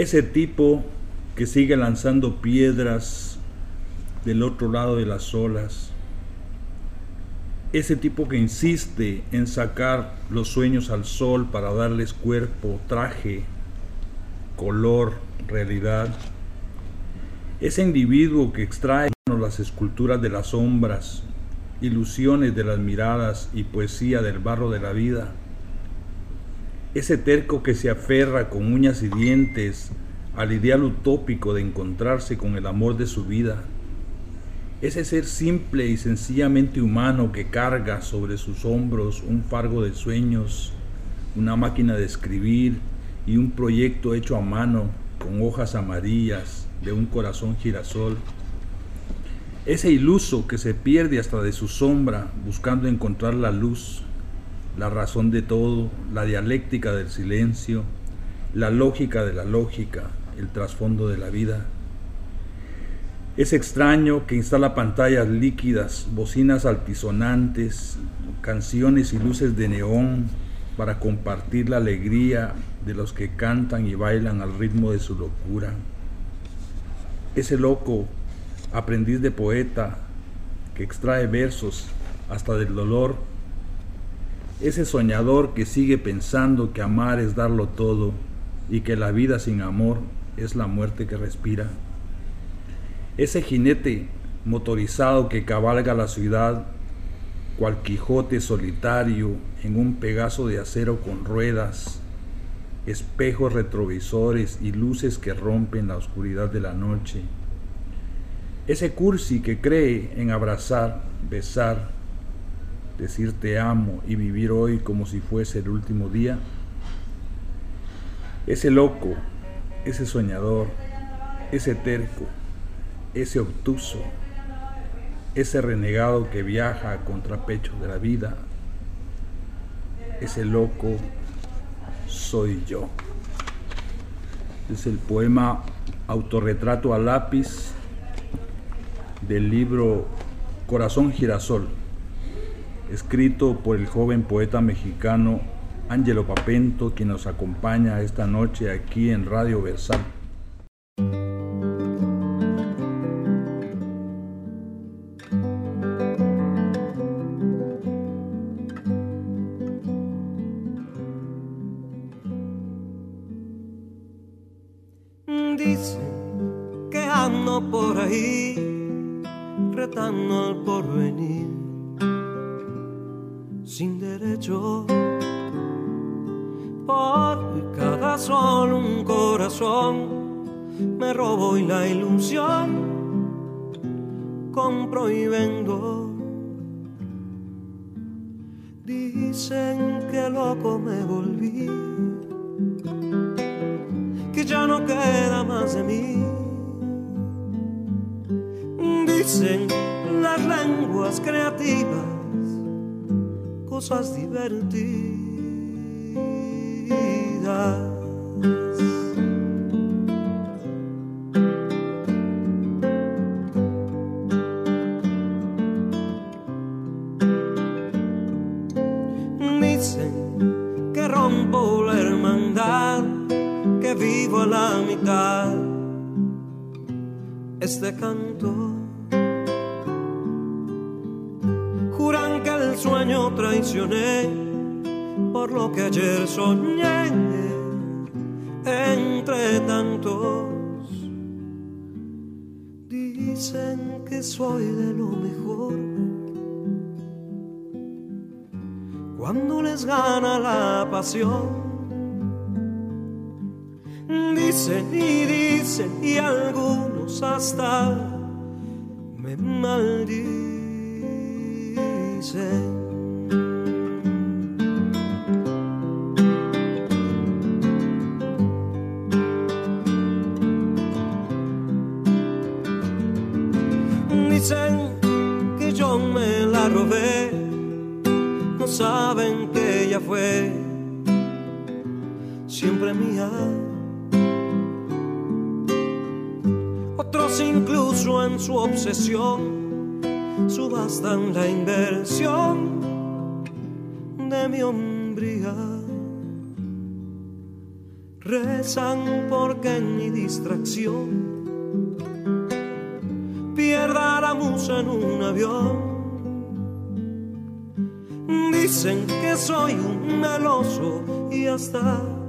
Ese tipo que sigue lanzando piedras del otro lado de las olas. Ese tipo que insiste en sacar los sueños al sol para darles cuerpo, traje, color, realidad. Ese individuo que extrae las esculturas de las sombras, ilusiones de las miradas y poesía del barro de la vida. Ese terco que se aferra con uñas y dientes al ideal utópico de encontrarse con el amor de su vida. Ese ser simple y sencillamente humano que carga sobre sus hombros un fargo de sueños, una máquina de escribir y un proyecto hecho a mano con hojas amarillas de un corazón girasol. Ese iluso que se pierde hasta de su sombra buscando encontrar la luz, la razón de todo, la dialéctica del silencio, la lógica de la lógica, el trasfondo de la vida. Es extraño que instala pantallas líquidas, bocinas altisonantes, canciones y luces de neón para compartir la alegría de los que cantan y bailan al ritmo de su locura. Ese loco, aprendiz de poeta, que extrae versos hasta del dolor. Ese soñador que sigue pensando que amar es darlo todo y que la vida sin amor es la muerte que respira. Ese jinete motorizado que cabalga la ciudad, cual Quijote solitario en un pegaso de acero con ruedas, espejos retrovisores y luces que rompen la oscuridad de la noche. Ese cursi que cree en abrazar, besar, decir te amo y vivir hoy como si fuese el último día. Ese loco ese soñador, ese terco, ese obtuso, ese renegado que viaja a contrapecho de la vida, ese loco soy yo. Es el poema Autorretrato a lápiz del libro Corazón Girasol, escrito por el joven poeta mexicano Ángelo Papento, quien nos acompaña esta noche aquí en Radio Versal. Algunos hasta me maldicen. saben que ella fue siempre mía. Otros incluso en su obsesión subastan la inversión de mi hombría. rezan porque en mi distracción pierda la musa en un avión. Dicen que soy un meloso y hasta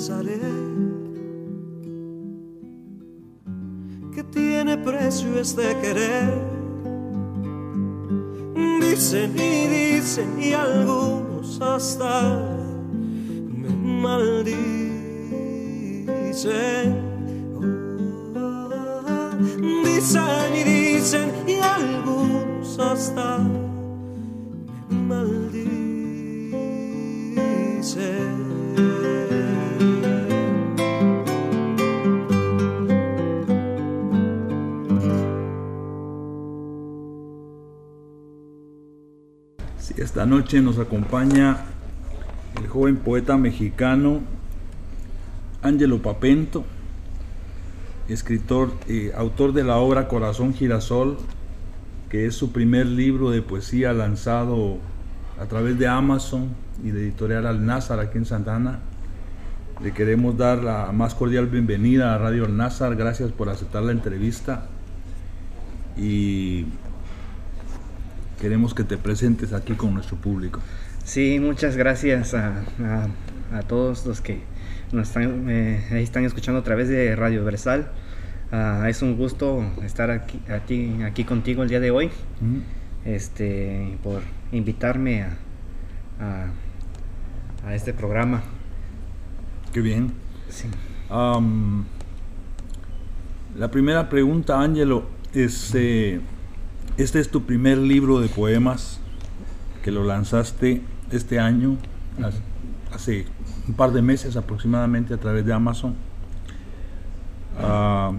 me cansaré tiene precio este querer. Dicen y dicen y algunos hasta me maldicen. dicen y dicen y algunos hasta me maldicen. Esta noche nos acompaña el joven poeta mexicano Ángelo Papento, escritor, eh, autor de la obra Corazón Girasol, que es su primer libro de poesía lanzado a través de Amazon y de Editorial Alnázar aquí en Santana. Le queremos dar la más cordial bienvenida a Radio Alnázar, gracias por aceptar la entrevista y queremos que te presentes aquí con nuestro público. Sí, muchas gracias a, todos los que nos están, eh, están escuchando a través de Radio Versal. Ah, es un gusto estar aquí, aquí, aquí, contigo el día de hoy, este, por invitarme a, a, este programa. Qué bien. la primera pregunta, Ángelo, es... Eh, este es tu primer libro de poemas que lo lanzaste este año, hace un par de meses aproximadamente a través de Amazon. Ah,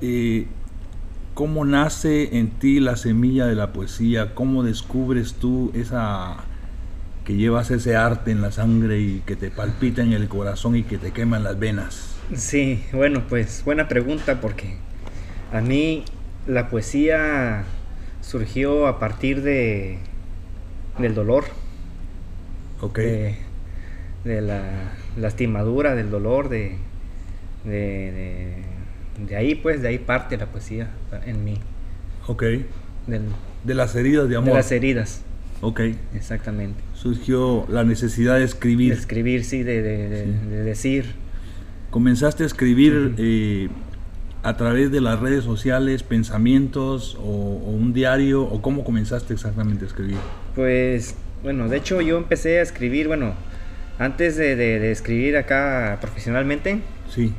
eh, ¿cómo, nace en ti la semilla de la poesía? ¿Cómo descubres tú esa que llevas ese arte en la sangre y que te palpita en el corazón y que te quema en las venas? Sí, bueno, pues buena pregunta porque a mí la poesía surgió a partir de del dolor. Ok. De, la lastimadura, del dolor, de, de, de, ahí pues, de ahí parte la poesía en mí. Ok. de las heridas de amor. De las heridas. Ok. Exactamente. Surgió la necesidad de escribir. De escribir, sí, de, decir. Comenzaste a escribir eh, a través de las redes sociales, pensamientos o, un diario o cómo comenzaste exactamente a escribir? Pues bueno, de hecho yo empecé a escribir, bueno, antes de, escribir acá profesionalmente. Sí.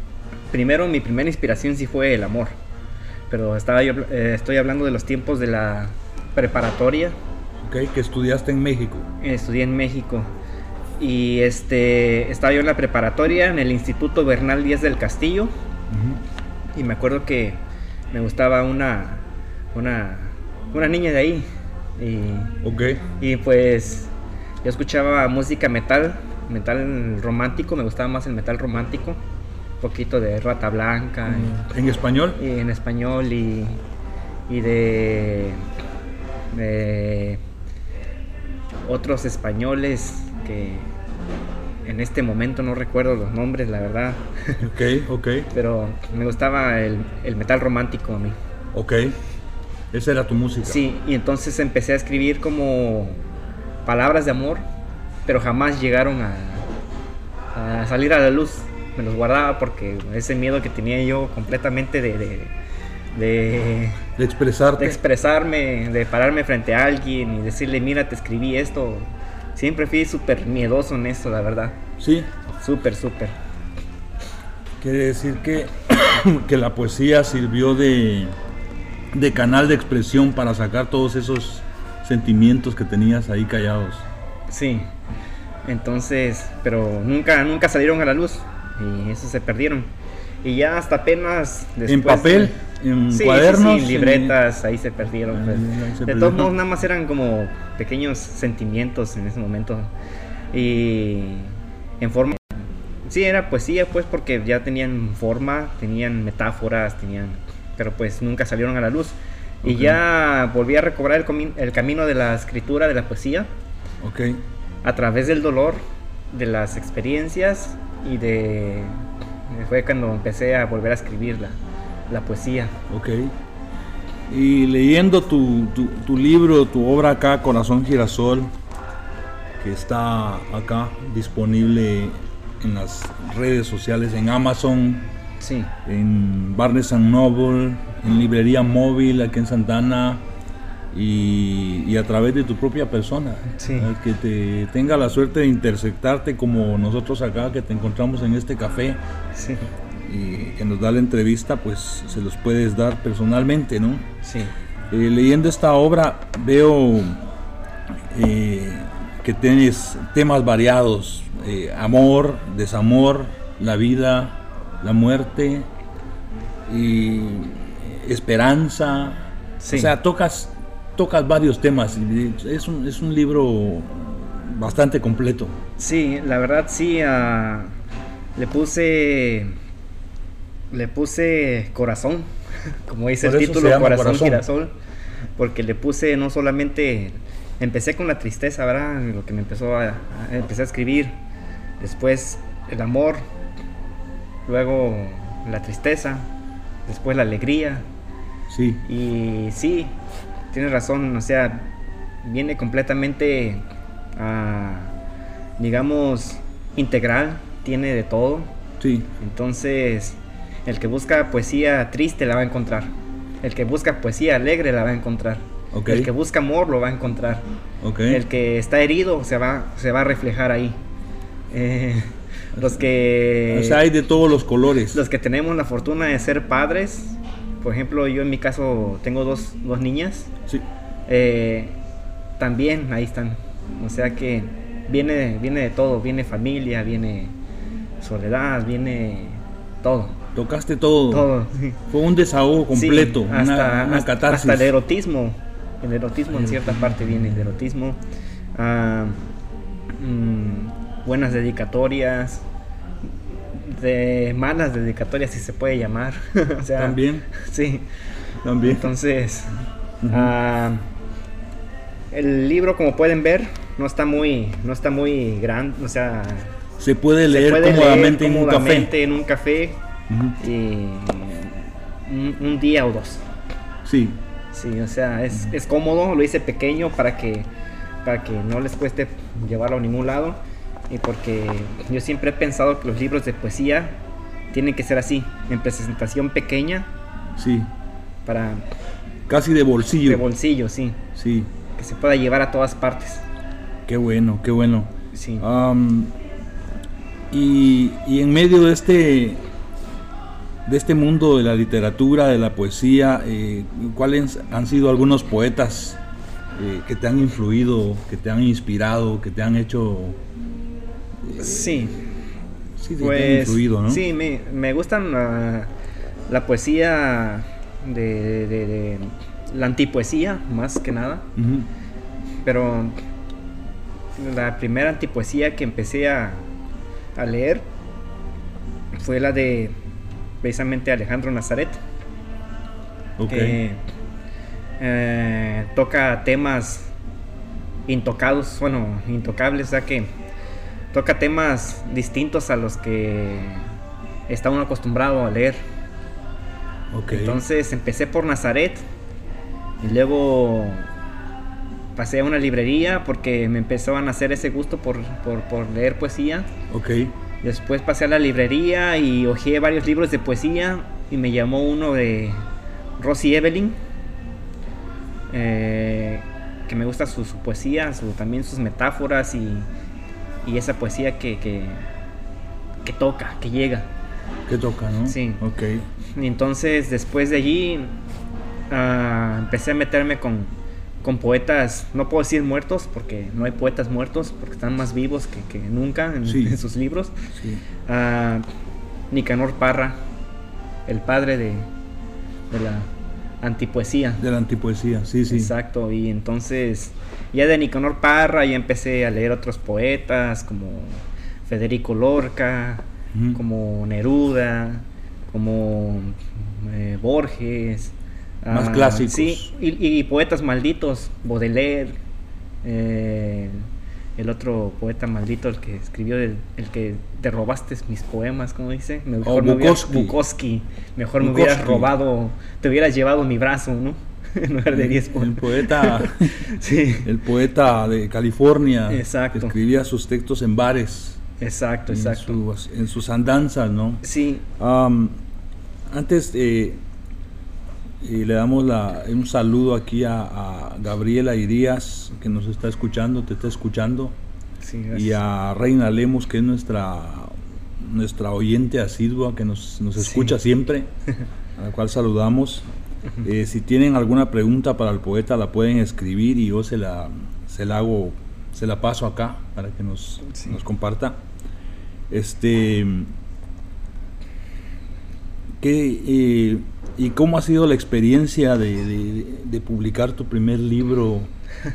Primero mi primera inspiración sí fue el amor, pero estaba yo, eh, estoy hablando de los tiempos de la preparatoria. Ok, que estudiaste en México. Estudié en México. Y este, estaba yo en la preparatoria en el Instituto Bernal Díaz del Castillo. Y me acuerdo que me gustaba una, una, una niña de ahí. Y, okay. y pues yo escuchaba música metal, metal romántico, me gustaba más el metal romántico. Un poquito de Rata Blanca. ¿En español? Y en español y, y de, de otros españoles que en este momento no recuerdo los nombres, la verdad. Ok, ok. Pero me gustaba el, metal romántico a mí. Ok. Esa era tu música. Sí, y entonces empecé a escribir como palabras de amor, pero jamás llegaron a, salir a la luz. Me los guardaba porque ese miedo que tenía yo completamente de, de, de, de expresarte. De expresarme, de pararme frente a alguien y decirle, mira, te escribí esto Siempre fui súper miedoso en eso, la verdad. Sí. Súper, súper. Quiere decir que, que la poesía sirvió de, de canal de expresión para sacar todos esos sentimientos que tenías ahí callados. Sí. Entonces, pero nunca, nunca salieron a la luz y eso se perdieron. Y ya hasta apenas después, ¿En papel? ¿En sí, cuadernos? Sí, libretas, ahí se perdieron. Pues. de todos modos, nada más eran como pequeños sentimientos en ese momento. Y en forma... Sí, era poesía, pues, porque ya tenían forma, tenían metáforas, tenían... Pero pues nunca salieron a la luz. Y ya volví a recobrar el, el, camino de la escritura, de la poesía. Ok. A través del dolor, de las experiencias y de fue cuando empecé a volver a escribir la, poesía. Ok. Y leyendo tu, tu, libro, tu obra acá, Corazón Girasol, que está acá disponible en las redes sociales, en Amazon, sí. en Barnes Noble, en Librería Móvil aquí en Santana, y, a través de tu propia persona. que te tenga la suerte de interceptarte como nosotros acá que te encontramos en este café. Y que nos da la entrevista, pues se los puedes dar personalmente, ¿no? Sí. Eh, leyendo esta obra veo eh, que tienes temas variados, eh, amor, desamor, la vida, la muerte y esperanza. O sea, tocas tocas varios temas. Es un, es un libro bastante completo. Sí, la verdad sí. Uh, le puse. Le puse corazón, como dice el título, corazón, girasol. Porque le puse no solamente. Empecé con la tristeza, ¿verdad? Lo que me empezó a, a empecé a escribir. Después el amor. Luego la tristeza. Después la alegría. Sí. Y sí, tienes razón, o sea, viene completamente, ah, digamos, integral, tiene de todo. Sí. Entonces, el que busca poesía triste la va a encontrar. El que busca poesía alegre la va a encontrar. El que busca amor lo va a encontrar. El que está herido se va, se va a reflejar ahí. Eh, los que... O sea, hay de todos los colores. Los que tenemos la fortuna de ser padres, por ejemplo, yo en mi caso tengo dos, dos niñas. Sí. Eh, también ahí están. O sea que viene, viene de todo, viene familia, viene soledad, viene todo. Tocaste todo. Todo. Fue un desahogo completo, hasta, una, catarsis. Hasta el erotismo. El erotismo en cierta parte viene el erotismo. Ah, mm, buenas dedicatorias de malas dedicatorias, si se puede llamar. o sea, También. Sí. También. Entonces, ah, el libro, como pueden ver, no está muy, no está muy grande, o sea, se puede leer cómodamente, en, un café. en un café. y un, día o dos. Sí. Sí, o sea, es, es cómodo, lo hice pequeño para que, para que no les cueste llevarlo a ningún lado y porque yo siempre he pensado que los libros de poesía tienen que ser así, en presentación pequeña. Sí. Para... Casi de bolsillo. De bolsillo, sí. Sí. Que se pueda llevar a todas partes. Qué bueno, qué bueno. Sí. y, y, en medio de este, de este mundo de la literatura, de la poesía, eh, ¿cuáles han sido algunos poetas eh, que te han influido, que te han inspirado, que te han hecho Sí. Sí, pues, ¿no? sí me, me gustan la, poesía de, la antipoesía, más que nada. Pero la primera antipoesía que empecé a, leer fue la de precisamente Alejandro Nazaret. Que eh, toca temas intocados, bueno, intocables, sea que toca temas distintos a los que está uno acostumbrado a leer. Entonces empecé por Nazaret y luego pasé a una librería porque me empezó a nacer ese gusto por, leer poesía. Ok. Después pasé a la librería y hojeé varios libros de poesía y me llamó uno de Rosie Evelyn, eh, que me gusta su, poesía, también sus metáforas y, y esa poesía que, que, toca, que llega. ¿Qué toca, no? Sí. Ok. Y entonces después de allí ah, empecé a meterme con, con poetas, no puedo decir muertos, porque no hay poetas muertos, porque están más vivos que, que nunca en, Sí. en sus libros. Sí. a Nicanor Parra, el padre de, de la antipoesía. De la antipoesía, sí, sí. Exacto, y entonces ya de Nicanor Parra ya empecé a leer otros poetas como Federico Lorca, como Neruda, como eh, Borges. Más ah, clásicos. Sí, y, y poetas malditos, Baudelaire, eh, el otro poeta maldito, el que escribió el, el que te robaste mis poemas, ¿cómo dice? Mejor me hubieras- Oh. Bukowski. Me hubieras robado, te hubieras llevado mi brazo, ¿no? en lugar de 10 El poemas. poeta, Sí, el poeta de California, Exacto. que escribía sus textos en bares, exacto, en, exacto. sus- en sus andanzas, ¿no? Sí, antes eh, eh, le damos la- un saludo aquí a, a Gabriela Irías, que nos está escuchando, te está escuchando, sí, y a Reina Lemos, que es nuestra, nuestra oyente asidua, que nos, nos Sí. escucha siempre, a la cual saludamos. Eh, si tienen alguna pregunta para el poeta, la pueden escribir y yo se la, se la hago, se la paso acá para que nos, Sí. nos comparta. Este, ¿qué, eh, ¿Y cómo ha sido la experiencia de, de- de publicar tu primer libro?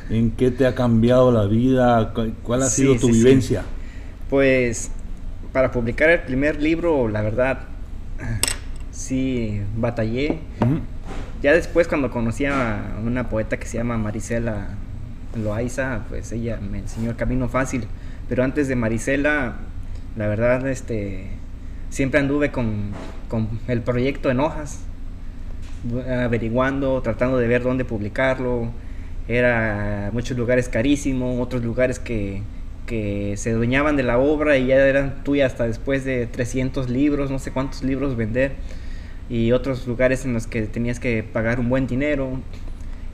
¿En qué te ha cambiado la vida? ¿Cu- ¿Cuál ha Sí, sido tu sí, sí. vivencia? Pues para publicar el primer libro, la verdad, sí batallé. Ya después cuando conocí a una poeta que se llama Marisela Loaiza, pues ella me enseñó el camino fácil. Pero antes de Marisela, la verdad, este, siempre anduve con, con el proyecto en hojas, averiguando, tratando de ver dónde publicarlo. Era muchos lugares carísimos, otros lugares que, que se adueñaban de la obra y ya eran tuyas hasta después de 300 libros, no sé cuántos libros vender y otros lugares en los que tenías que pagar un buen dinero.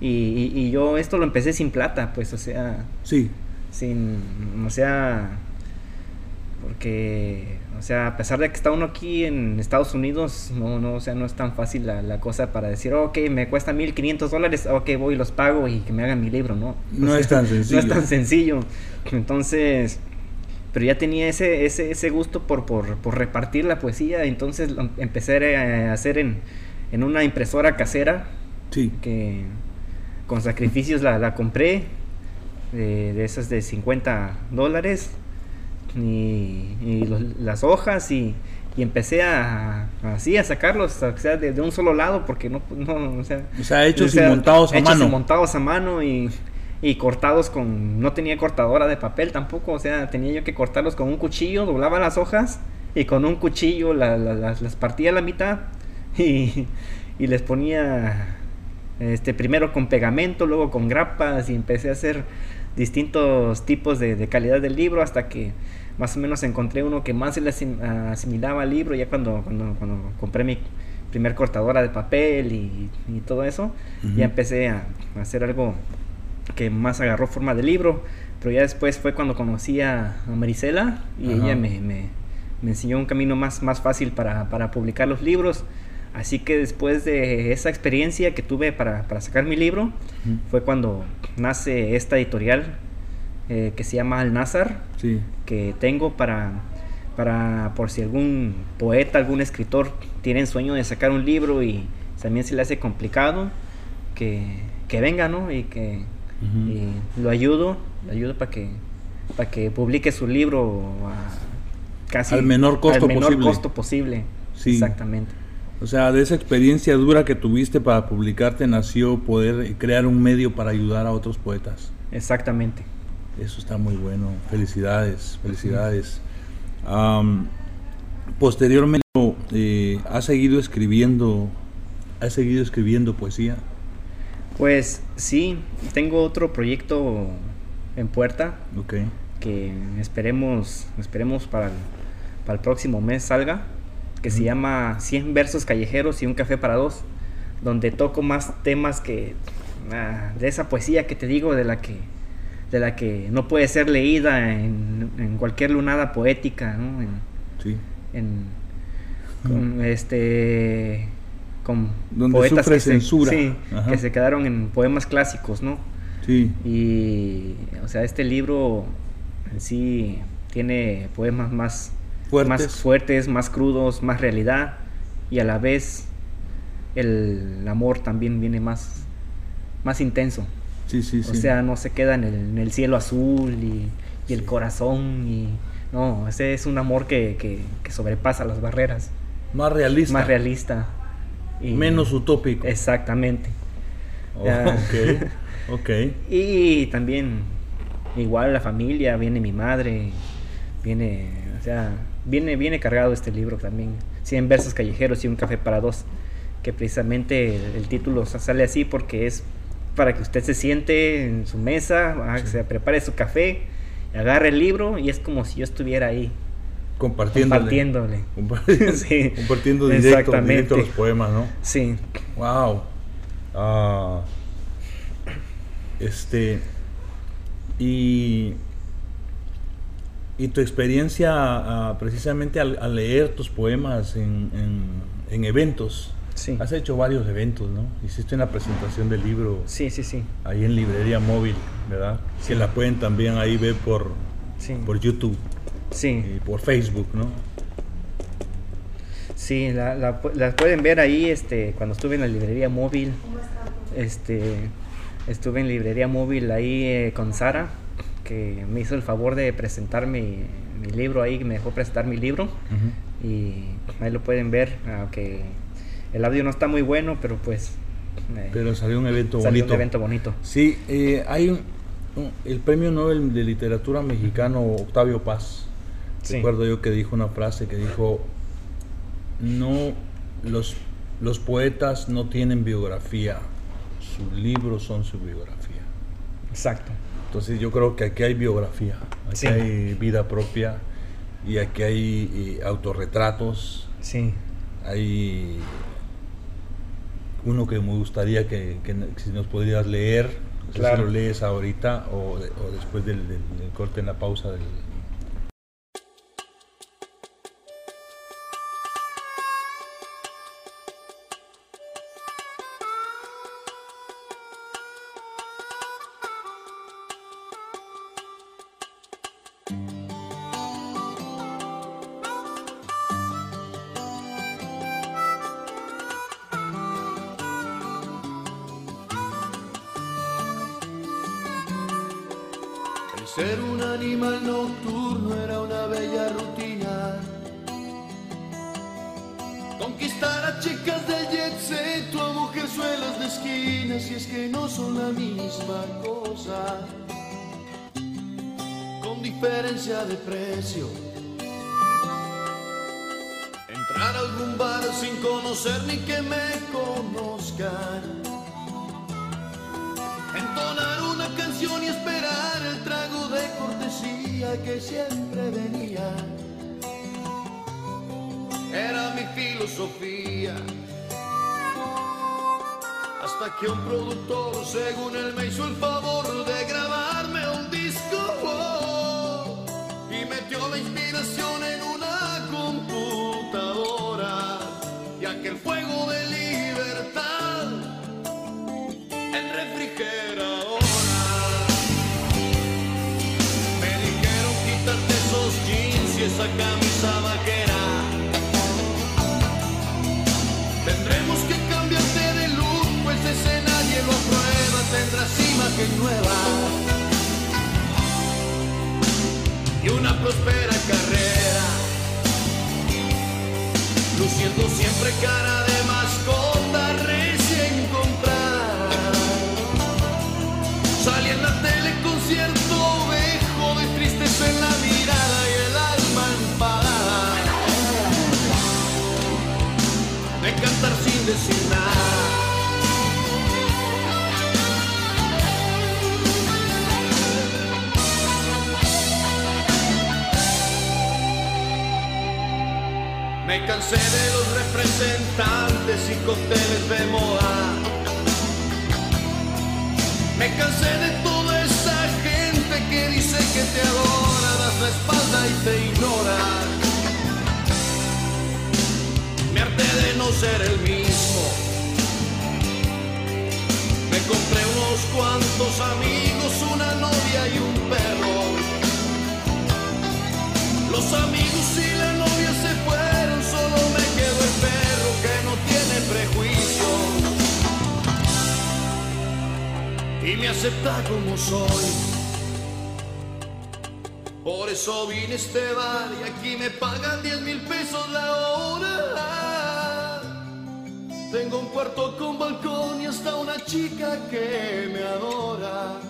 Y, y- y yo esto lo empecé sin plata, pues, o sea, Sí, sin, o sea, porque, o sea, a pesar de que está uno aquí en Estados Unidos, no, no, o sea, no es tan fácil la, la cosa para decir, ok, me cuesta 1500 dólares, ok, voy y los pago y que me hagan mi libro, ¿no? No O es tan sencillo. No es tan sencillo. Entonces, pero ya tenía ese, ese, ese gusto por, por, por repartir la poesía, entonces lo empecé a hacer en, en una impresora casera sí. que con sacrificios la, la compré, de, de esas de 50 dólares, los- las hojas, y, y empecé a, así a sacarlos, o sea, de, de un solo lado, porque no, no o sea, O sea, hechos o sea, y montados a hechos y mano. montados a mano y, y cortados con, no tenía cortadora de papel tampoco, o sea, tenía yo que cortarlos con un cuchillo, doblaba las hojas y con un cuchillo la- la- las, las partía a la mitad y, y les ponía este primero con pegamento, luego con grapas y empecé a hacer distintos tipos de, de calidad del libro hasta que más o menos encontré uno que más se le asim- asimilaba al libro ya cuando, cuando, cuando compré mi primer cortadora de papel y, y todo eso Ujú. ya empecé a, a hacer algo que más agarró forma de libro pero ya después fue cuando conocí a, a Marisela y Ajá. ella me, me- me enseñó un camino más, más fácil para, para publicar los libros Así que después de esa experiencia que tuve para, para sacar mi libro, Ujú. fue cuando nace esta editorial eh, que se llama Al Nazar, Sí. que tengo para, para, por si algún poeta, algún escritor tiene el sueño de sacar un libro y también se le hace complicado, que, que venga, ¿no? Y que y lo ayudo, lo ayudo para que, para que publique su libro a casi Al menor costo al menor posible. costo posible. Sí. Exactamente. O sea, de esa experiencia dura que tuviste para publicarte nació poder crear un medio para ayudar a otros poetas. Exactamente. Eso está muy bueno. Felicidades, felicidades. Posteriormente, eh, ¿has seguido escribiendo, has seguido escribiendo poesía? Pues sí, tengo otro proyecto en puerta Ok. que esperemos, esperemos para el, para el próximo mes salga, que se llama 100 versos callejeros y un café para dos, donde toco más temas que ah, de esa poesía que te digo, de la que de la que no puede ser leída en, en cualquier lunada poética, ¿no? En- Sí. en- con este con Donde poetas sufre que se, censura. sí, Ajá. que se quedaron en poemas clásicos, ¿no? Sí, Y, o sea, este libro en sí tiene poemas más fuertes. más fuertes, más crudos, más realidad y a la vez el amor también viene más, más intenso. Sí, sí, sí. O sea, no se queda en el, en el cielo azul y, y el corazón y no, ese es un amor que, que- que sobrepasa las barreras, más realista. más realista. y- Menos utópico. Exactamente. Oh, ok, ok. Y también, igual la familia, viene mi madre, viene, o sea, viene, viene cargado este libro también. 100 versos callejeros y un café para dos. Que precisamente el, el título sa- sale así porque es para que usted se siente en su mesa, ah, Sí. se prepare su café, agarre el libro y es como si yo estuviera ahí Compartiéndole. compartiéndole. Compartiendo, Sí, compartiendo directo, exactamente. directo los poemas, ¿no? Sí, Wow. Ah, este. Y. Y tu experiencia ah, precisamente al, al leer tus poemas en, en- en eventos. Sí. Has hecho varios eventos, ¿no? Hiciste una presentación del libro Sí, sí, sí. ahí en Librería Móvil, ¿verdad? Que la pueden también ahí ver por, Sí. por YouTube sí. y por Facebook, ¿no? Sí, la, la pu- la pueden ver ahí este, cuando estuve en la librería móvil. Este, estuve en librería móvil ahí eh, con Sara, que me hizo el favor de presentar mi, mi libro ahí, que me dejó presentar mi libro. Y ahí lo pueden ver, aunque el audio no está muy bueno, pero pues eh, Pero salió un evento salió bonito. un evento bonito. Sí, eh, hay un, un- el premio Nobel de literatura mexicano Octavio Paz. Sí. Recuerdo yo que dijo una frase que dijo, no, los, los poetas no tienen biografía, sus libros son su biografía. Exacto. Entonces yo creo que aquí hay biografía, aquí Sí. hay vida propia y aquí hay eh, autorretratos, Sí, hay uno que me gustaría que, que si nos podrías leer, Claro. si lo lees ahorita o, de- o después del, del- del corte en la pausa del... próspera carrera. Luciendo siempre cara de Me cansé de los representantes y cócteles de moda. Me cansé de toda esa gente que dice que te adora, das la espalda y te ignora. no ser el mismo. Me compré unos cuantos amigos, una novia y un perro. Los amigos y la Y me acepta como soy. Por eso vine a este bar y aquí me pagan 10 mil pesos la hora. Tengo un cuarto con balcón y hasta una chica que me adora.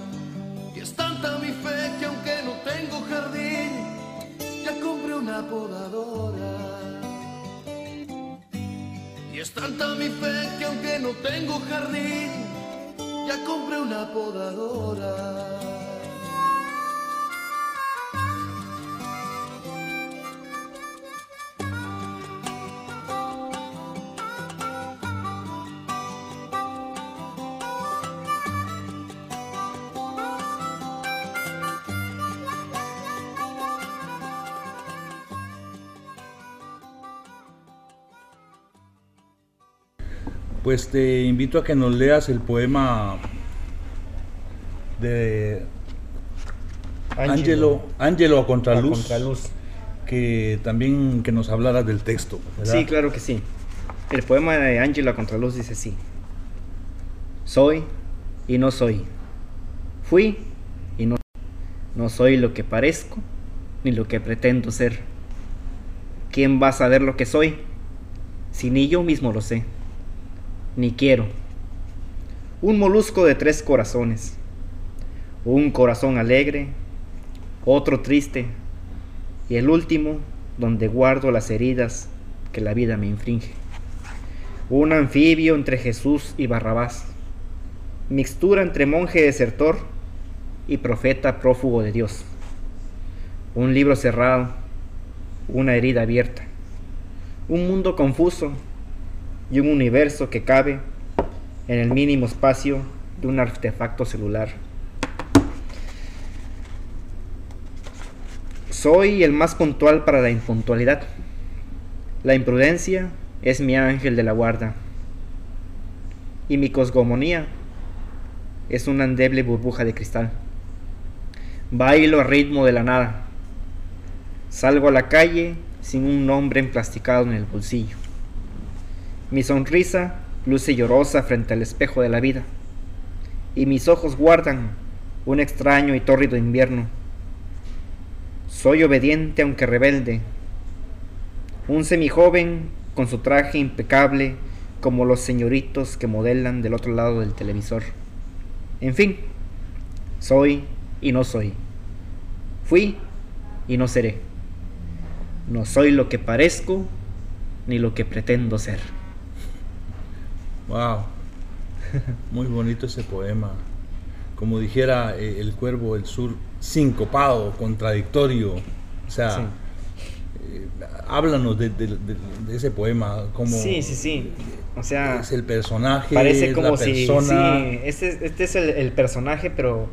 Y es tanta mi fe que aunque no tengo jardín, ya compré una podadora. Y es tanta mi fe que aunque no tengo jardín, ya compré una podadora. Pues te invito a que nos leas el poema de Angelo, Angelo a Contraluz, A Contraluz. que también que nos hablaras del texto. ¿verdad? Sí, claro que sí. El poema de Ángela Contraluz dice así. Soy y no soy. Fui y no No soy lo que parezco ni lo que pretendo ser. ¿Quién va a saber lo que soy? Si ni yo mismo lo sé. Ni quiero. Un molusco de tres corazones. Un corazón alegre, otro triste y el último donde guardo las heridas que la vida me infringe. Un anfibio entre Jesús y Barrabás, mixtura entre monje desertor y profeta prófugo de Dios. Un libro cerrado, una herida abierta, un mundo confuso y un universo que cabe en el mínimo espacio de un artefacto celular. Soy el más puntual para la impuntualidad. La imprudencia es mi ángel de la guarda. Y mi cosgomonía es una endeble burbuja de cristal. Bailo a ritmo de la nada. Salgo a la calle sin un nombre emplasticado en el bolsillo. Mi sonrisa luce llorosa frente al espejo de la vida. Y mis ojos guardan un extraño y tórrido invierno. Soy obediente aunque rebelde. Un semijoven con su traje impecable como los señoritos que modelan del otro lado del televisor. En fin, soy y no soy. Fui y no seré. No soy lo que parezco ni lo que pretendo ser. Wow. Muy bonito ese poema. Como dijera eh, el cuervo del sur, sincopado, contradictorio. O sea, Sí. eh, háblanos de, de- de- de ese poema. Como Sí, sí, sí. O sea, es el personaje, parece como la si persona. sí, este, este es el, el personaje pero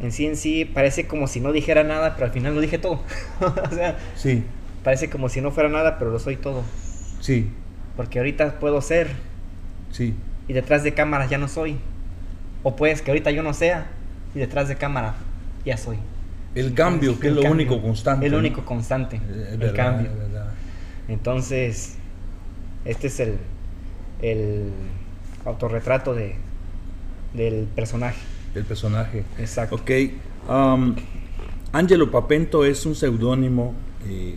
en sí en sí parece como si no dijera nada pero al final lo dije todo o sea Sí, parece como si no fuera nada pero lo soy todo sí, porque ahorita puedo ser sí. y detrás de cámara ya no soy o pues que ahorita yo no sea y detrás de cámara ya soy El cambio, que es lo cambio, único constante. el único constante es el verdad, cambio es verdad. entonces este es el el autorretrato de del personaje El personaje. exacto Ok. um, Angelo Papento es un seudónimo eh,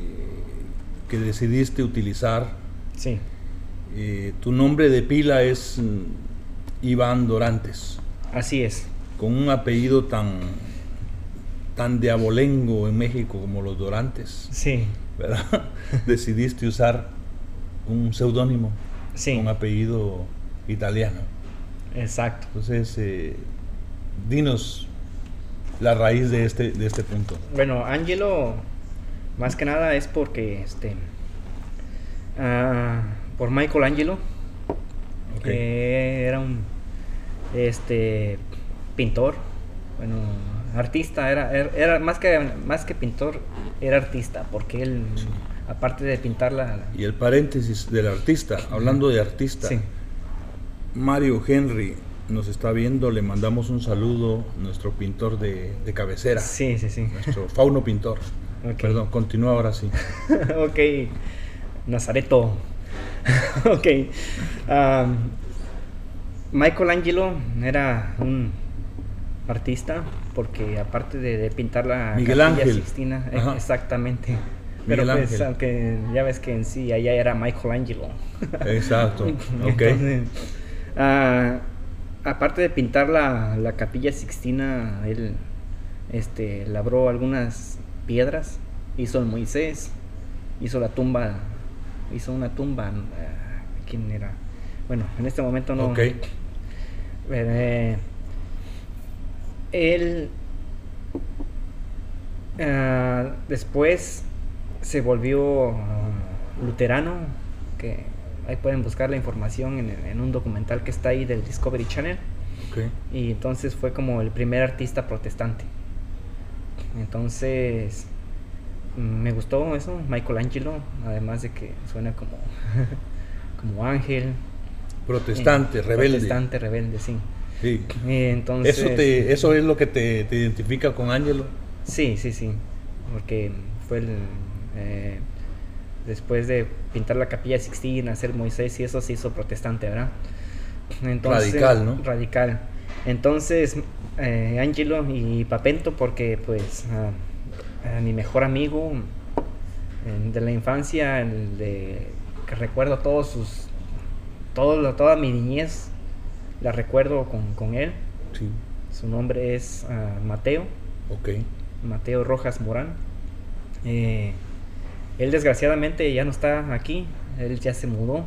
que decidiste utilizar. sí Eh, tu nombre de pila es mm, Iván Dorantes, así es con un apellido tan, tan de abolengo en México como los Dorantes, sí ¿verdad? decidiste usar un seudónimo sí con apellido italiano. exacto Entonces, eh, dinos la raíz de este, de este punto. Bueno, Angelo, más que nada es porque, este, ah, por Michael Angelo, que era un, este, pintor, bueno, artista, era, era, era más que, más que pintor, era artista, porque él aparte de pintarla... Y el paréntesis del artista, hablando de artista, Sí. Mario Henry nos está viendo, le mandamos un saludo, nuestro pintor de, de cabecera, Sí, sí, sí. nuestro fauno pintor. Perdón, continúa ahora sí. ok, Nazareto. ok. Am, Michelangelo era un artista porque aparte de, de pintar la Miguel Capilla Ángel. Sixtina, eh, Ajá. exactamente. Pero Miguel pues, Ángel. aunque ya ves que en sí allá era Michelangelo. Exacto, ok. Entonces, ah, aparte de pintar la, la capilla Sixtina, él este, labró algunas piedras, hizo el Moisés, hizo la tumba, hizo una tumba, ah, ¿quién era? Bueno, en este momento no. Ok. Eh, él ah, después se volvió ah, luterano, que ahí pueden buscar la información en, en un documental que está ahí del Discovery Channel. ok. Y entonces fue como el primer artista protestante. Entonces me gustó eso, Michelangelo, además de que suena como, como ángel. Protestante, eh, rebelde. Protestante, rebelde, sí. Sí. Y entonces, Eso, te, eso es lo que te, te identifica con Ángelo. Sí, sí, sí. Porque fue el. eh, después de pintar la capilla Sixtina, hacer Moisés y eso se hizo protestante, ¿verdad? Radical, ¿no? Radical. Entonces, eh, Angelo y Papento, porque pues a, mi mejor amigo eh, de la infancia, el de, que recuerdo todos sus. Todo, toda mi niñez la recuerdo con, con él. Sí, Su nombre es ah, Mateo. ok. Mateo Rojas Morán. Eh, él desgraciadamente ya no está aquí, él ya se mudó.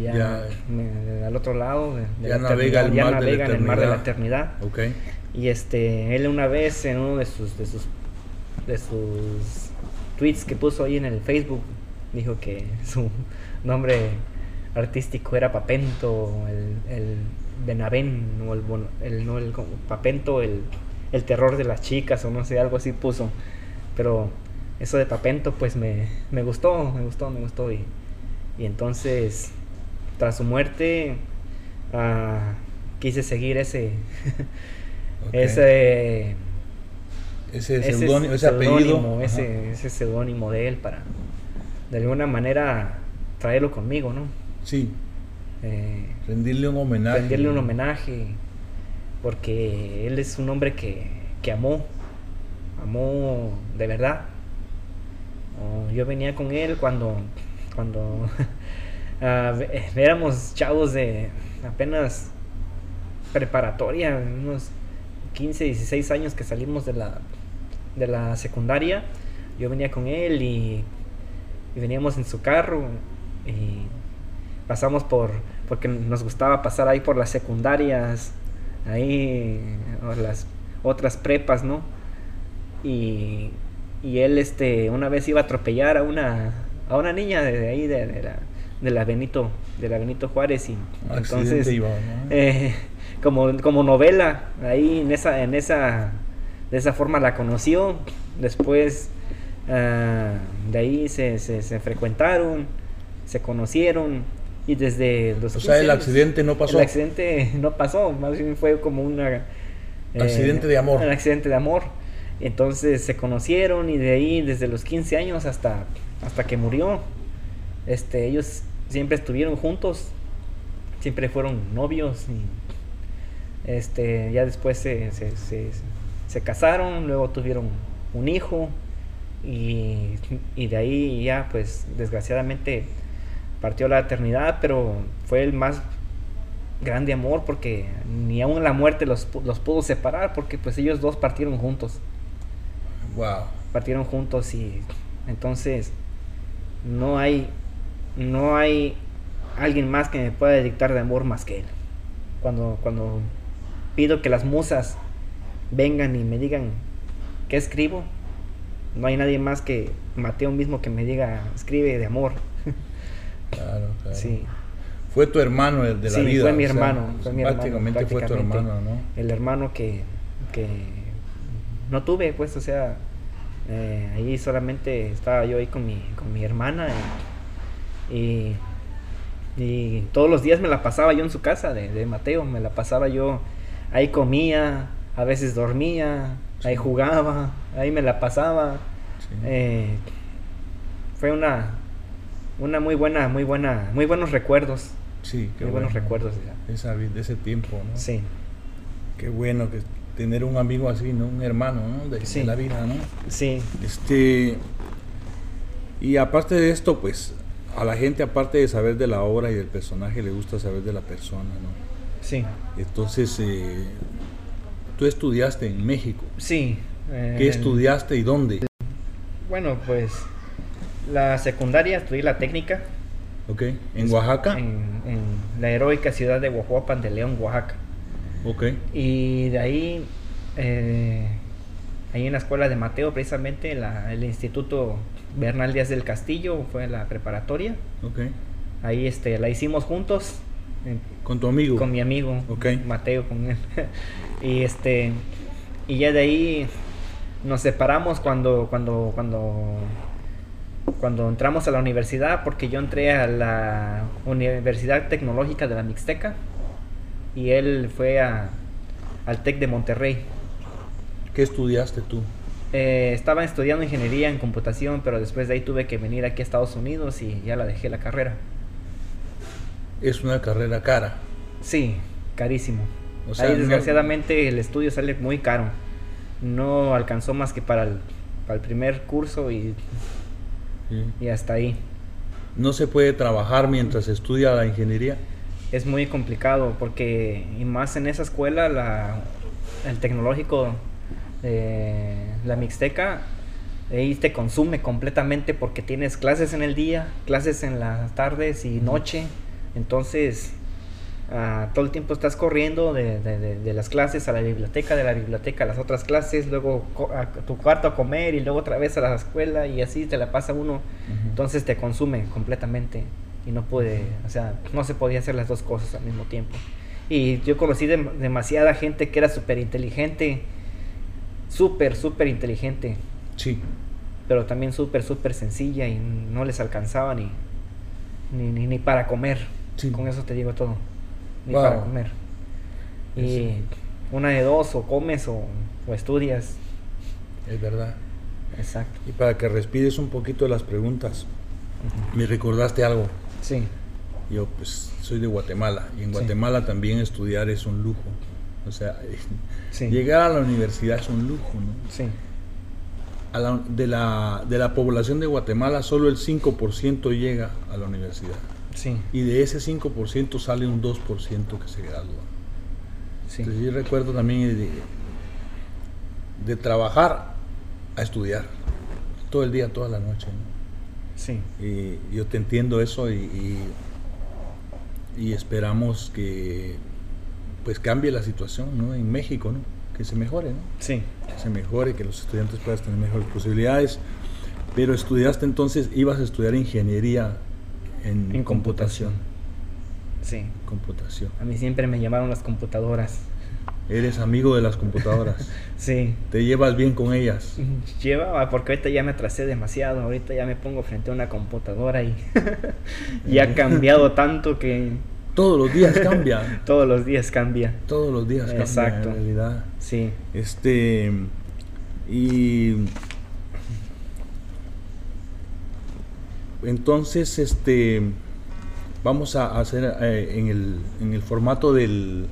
Ya, Ya. me- al otro lado de, de Ya la navega ya mar de la navega en el mar de la eternidad. eternidad. Ok. Y este, él una vez en uno de sus, de sus, de sus tweets que puso ahí en el Facebook, dijo que su nombre artístico era Papento, el, el Benavén, o el, el, no, el como Papento, el, el terror de las chicas, o no sé, algo así puso. Pero eso de Papento, pues me, me gustó, me gustó, me gustó. Y, y entonces, tras su muerte, ah, quise seguir ese, ese, Ese ese seudónimo, ese apellido. ese, ese seudónimo de él para de alguna manera traerlo conmigo, ¿no? Sí, Eh, rendirle un homenaje. rendirle un homenaje porque él es un hombre que, que amó, amó de verdad. Oh, yo venía con él cuando, cuando éramos chavos de apenas preparatoria, unos 15, 16 años que salimos de la, de la secundaria. Yo venía con él y, y veníamos en su carro y pasamos por, porque nos gustaba pasar ahí por las secundarias, ahí, o las otras prepas, ¿no? Y, y él, este, una vez iba a atropellar a una, a una niña de ahí, de, de la, de la Benito, de la Benito Juárez, y Accidente entonces, iba, ¿no? eh, como, como novela, ahí en esa, en esa, de esa forma la conoció, después ah, de ahí se, se, se frecuentaron, se conocieron y desde los O sea, 15 el accidente no pasó. El accidente no pasó, más bien fue como una... eh, Accidente de amor. Un accidente de amor. Entonces se conocieron y de ahí desde los 15 años hasta, hasta que murió, este, ellos siempre estuvieron juntos, siempre fueron novios y este, ya después se, se, se- se casaron, luego tuvieron un hijo y, y de ahí ya pues desgraciadamente partió la eternidad, pero fue el más grande amor porque ni aún la muerte los, los pudo separar porque pues ellos dos partieron juntos, Wow. partieron juntos y entonces no hay no hay alguien más que me pueda dictar de amor más que él. Cuando cuando pido que las musas vengan y me digan qué escribo, no hay nadie más que Mateo mismo que me diga escribe de amor. Claro, claro. Sí. Fue tu hermano de de la Sí, vida. fue mi o sea, hermano, fue mi hermano, prácticamente fue tu hermano, ¿no? el hermano que, que no tuve, pues, o sea, Eh, ahí solamente estaba yo ahí con mi, con mi hermana y, y, todos los días me la pasaba yo en su casa de, de, Mateo, me la pasaba yo, ahí comía, a veces dormía, ahí jugaba, ahí me la pasaba. Eh, fue una, una muy buena, muy buena, muy buenos recuerdos. Sí, qué muy buenos recuerdos. Esa, de ese tiempo, ¿no? Sí. Qué bueno que tener un amigo así, ¿no? Un hermano, ¿no? De, la vida, ¿no? Sí. Este, y aparte de esto, pues, a la gente, aparte de saber de la obra y del personaje, le gusta saber de la persona, ¿no? Sí. Entonces, eh, tú estudiaste en México. Sí. ¿Qué estudiaste y dónde? Bueno, pues, la secundaria estudié la técnica. Ok. ¿En Oaxaca? En, en la heroica ciudad de Oaxaca, de León, Oaxaca. Y de ahí, eh, ahí en la escuela de Mateo, precisamente, el Instituto Bernal Díaz del Castillo, fue la preparatoria. Ahí este, la hicimos juntos. ¿Con tu amigo? Con mi amigo, Mateo, con él. y este, y ya de ahí nos separamos cuando, cuando, cuando, cuando entramos a la universidad, porque yo entré a la Universidad Tecnológica de la Mixteca y él fue a, al TEC de Monterrey. ¿Qué estudiaste tú? Eh, estaba estudiando ingeniería en computación, pero después de ahí tuve que venir aquí a Estados Unidos y ya la dejé la carrera. Es una carrera cara. Sí, carísimo. ahí desgraciadamente el estudio sale muy caro. No alcanzó más que para el, para el primer curso y, y hasta ahí. ¿No se puede trabajar mientras estudia la ingeniería? es muy complicado porque, y más en esa escuela, la, el tecnológico, la Mixteca, ahí te consume completamente porque tienes clases en el día, clases en las tardes y noche, entonces ah, todo el tiempo estás corriendo de, las clases a la biblioteca, de la biblioteca a las otras clases, luego a tu cuarto a comer y luego otra vez a la escuela y así te la pasa uno, entonces te consume completamente y no pude, o sea, no se podía hacer las dos cosas al mismo tiempo. Y yo conocí demasiada gente que era súper inteligente, súper, súper inteligente. Sí. Pero también súper, súper sencilla y no les alcanzaba ni, ni, ni, para comer. Con eso te digo todo. Ni para comer. Y una de dos, o comes o, estudias. Es verdad. Exacto. Y para que respires un poquito las preguntas, me recordaste algo. Sí. Yo pues soy de Guatemala y en Guatemala también estudiar es un lujo. O sea, llegar a la universidad es un lujo, ¿no? Sí. de, la, de la población de Guatemala solo el 5% llega a la universidad. Sí. Y de ese 5% sale un 2% que se gradúa. Sí. Entonces yo recuerdo también de, de trabajar a estudiar todo el día, toda la noche. ¿no? Sí. Y yo te entiendo eso y, y, esperamos que pues cambie la situación ¿no? en México, ¿no? que se mejore, ¿no? Sí. Que se mejore, que los estudiantes puedan tener mejores posibilidades. Pero estudiaste entonces, ibas a estudiar ingeniería en, en computación. Sí. Computación. A mí siempre me llamaron las computadoras. Eres amigo de las computadoras. sí. ¿Te llevas bien con ellas? Lleva, porque ahorita ya me atrasé demasiado. Ahorita ya me pongo frente a una computadora y, y ha cambiado tanto que. Todos los días cambia. Todos los días cambia. Todos los días cambia. Exacto. En realidad. Sí. Este. Y. Entonces, este. Vamos a hacer eh, en, el, en el formato del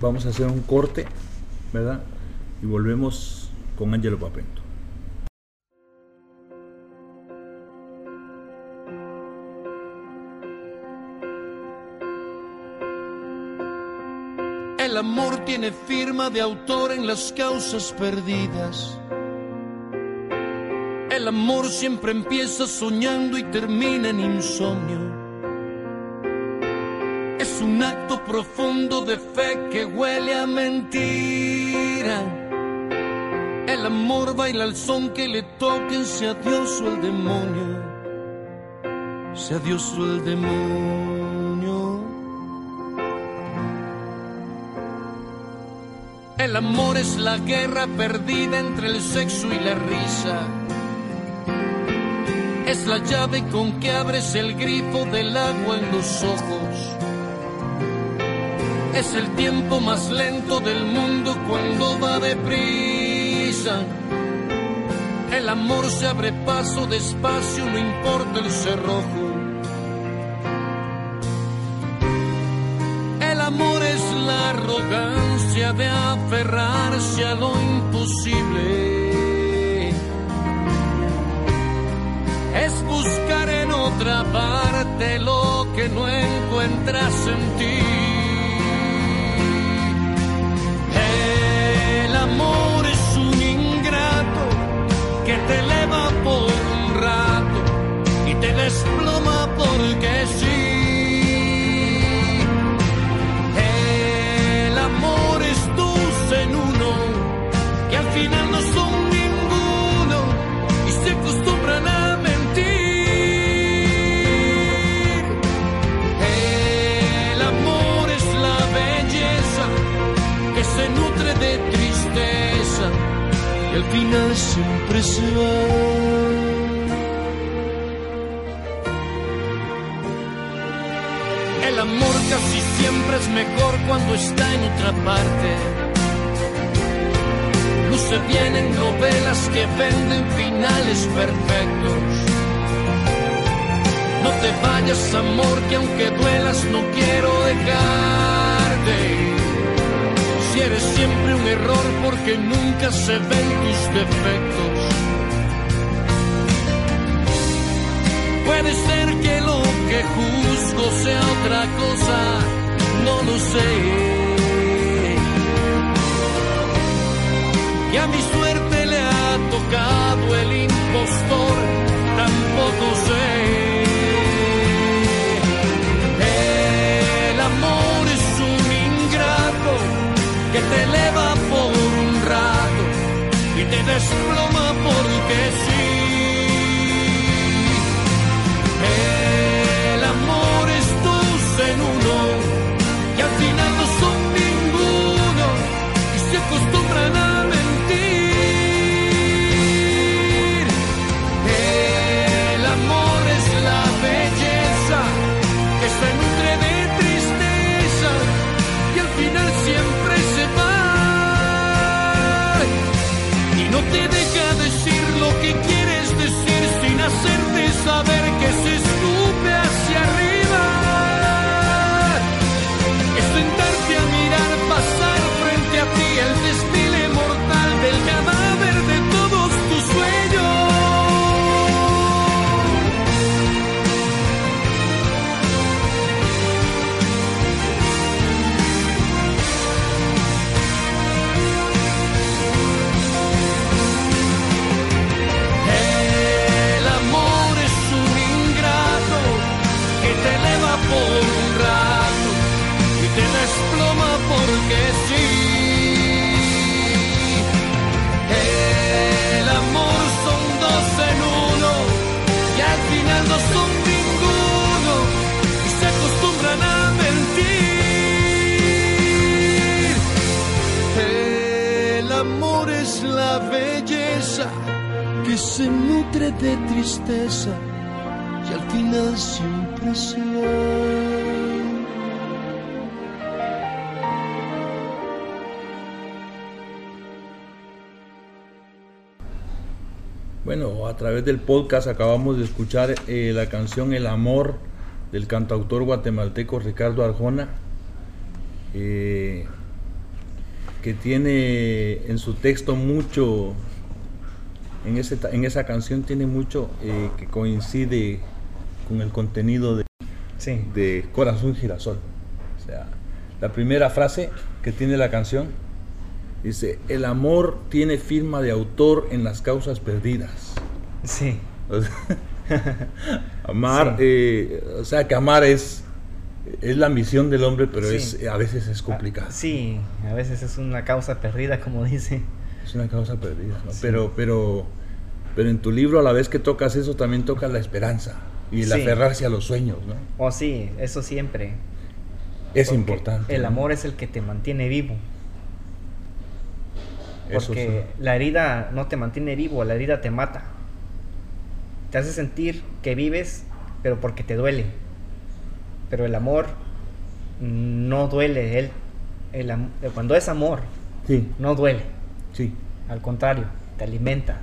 Vamos a hacer un corte, ¿verdad? Y volvemos con Angelo Papento. El amor tiene firma de autor en las causas perdidas. El amor siempre empieza soñando y termina en insomnio un acto profundo de fe que huele a mentira. El amor baila al son que le toquen, sea Dios o el demonio, sea Dios o el demonio. El amor es la guerra perdida entre el sexo y la risa. Es la llave con que abres el grifo del agua en los ojos. Es el tiempo más lento del mundo cuando va deprisa. El amor se abre paso despacio, no importa el cerrojo. El amor es la arrogancia de aferrarse a lo imposible. Es buscar en otra parte lo que no encuentras en ti. El amor es un ingrato que te eleva por un rato y te desploma porque sí. Al final siempre se va. El amor casi siempre es mejor cuando está en otra parte. Luce bien en novelas que venden finales perfectos. No te vayas, amor, que aunque duelas no quiero dejarte. Si eres siempre un error porque nunca se ven tus defectos. Puede ser que lo que juzgo sea otra cosa, no lo sé. Y a mi suerte le ha tocado el impostor, tampoco sé. Que te eleva por un rato y te desploma porque sí. Que se nutre de tristeza y al final siempre se. Bueno, a través del podcast acabamos de escuchar eh, la canción El Amor del cantautor guatemalteco Ricardo Arjona, eh, que tiene en su texto mucho, en, ese, en esa canción tiene mucho eh, que coincide con el contenido de, Sí, de Corazón Girasol. O sea, la primera frase que tiene la canción dice, el amor tiene firma de autor en las causas perdidas. sí, amar, Sí. eh, o sea que amar es, es la misión del hombre, pero Sí. es, a veces es complicado. Ah, sí, a veces es una causa perdida, como dice. Es una causa perdida, ¿no? Sí. Pero, pero, pero en tu libro a la vez que tocas eso también tocas la esperanza y el Sí. aferrarse a los sueños, ¿no? Oh, sí, eso siempre. Es Porque importante. El ¿no? amor es el que te mantiene vivo. Eso Porque sí. la herida no te mantiene vivo, la herida te mata. Te hace sentir que vives, pero porque te duele. Pero el amor no duele. Él, el cuando es amor, Sí, no duele. Sí. Al contrario, te alimenta,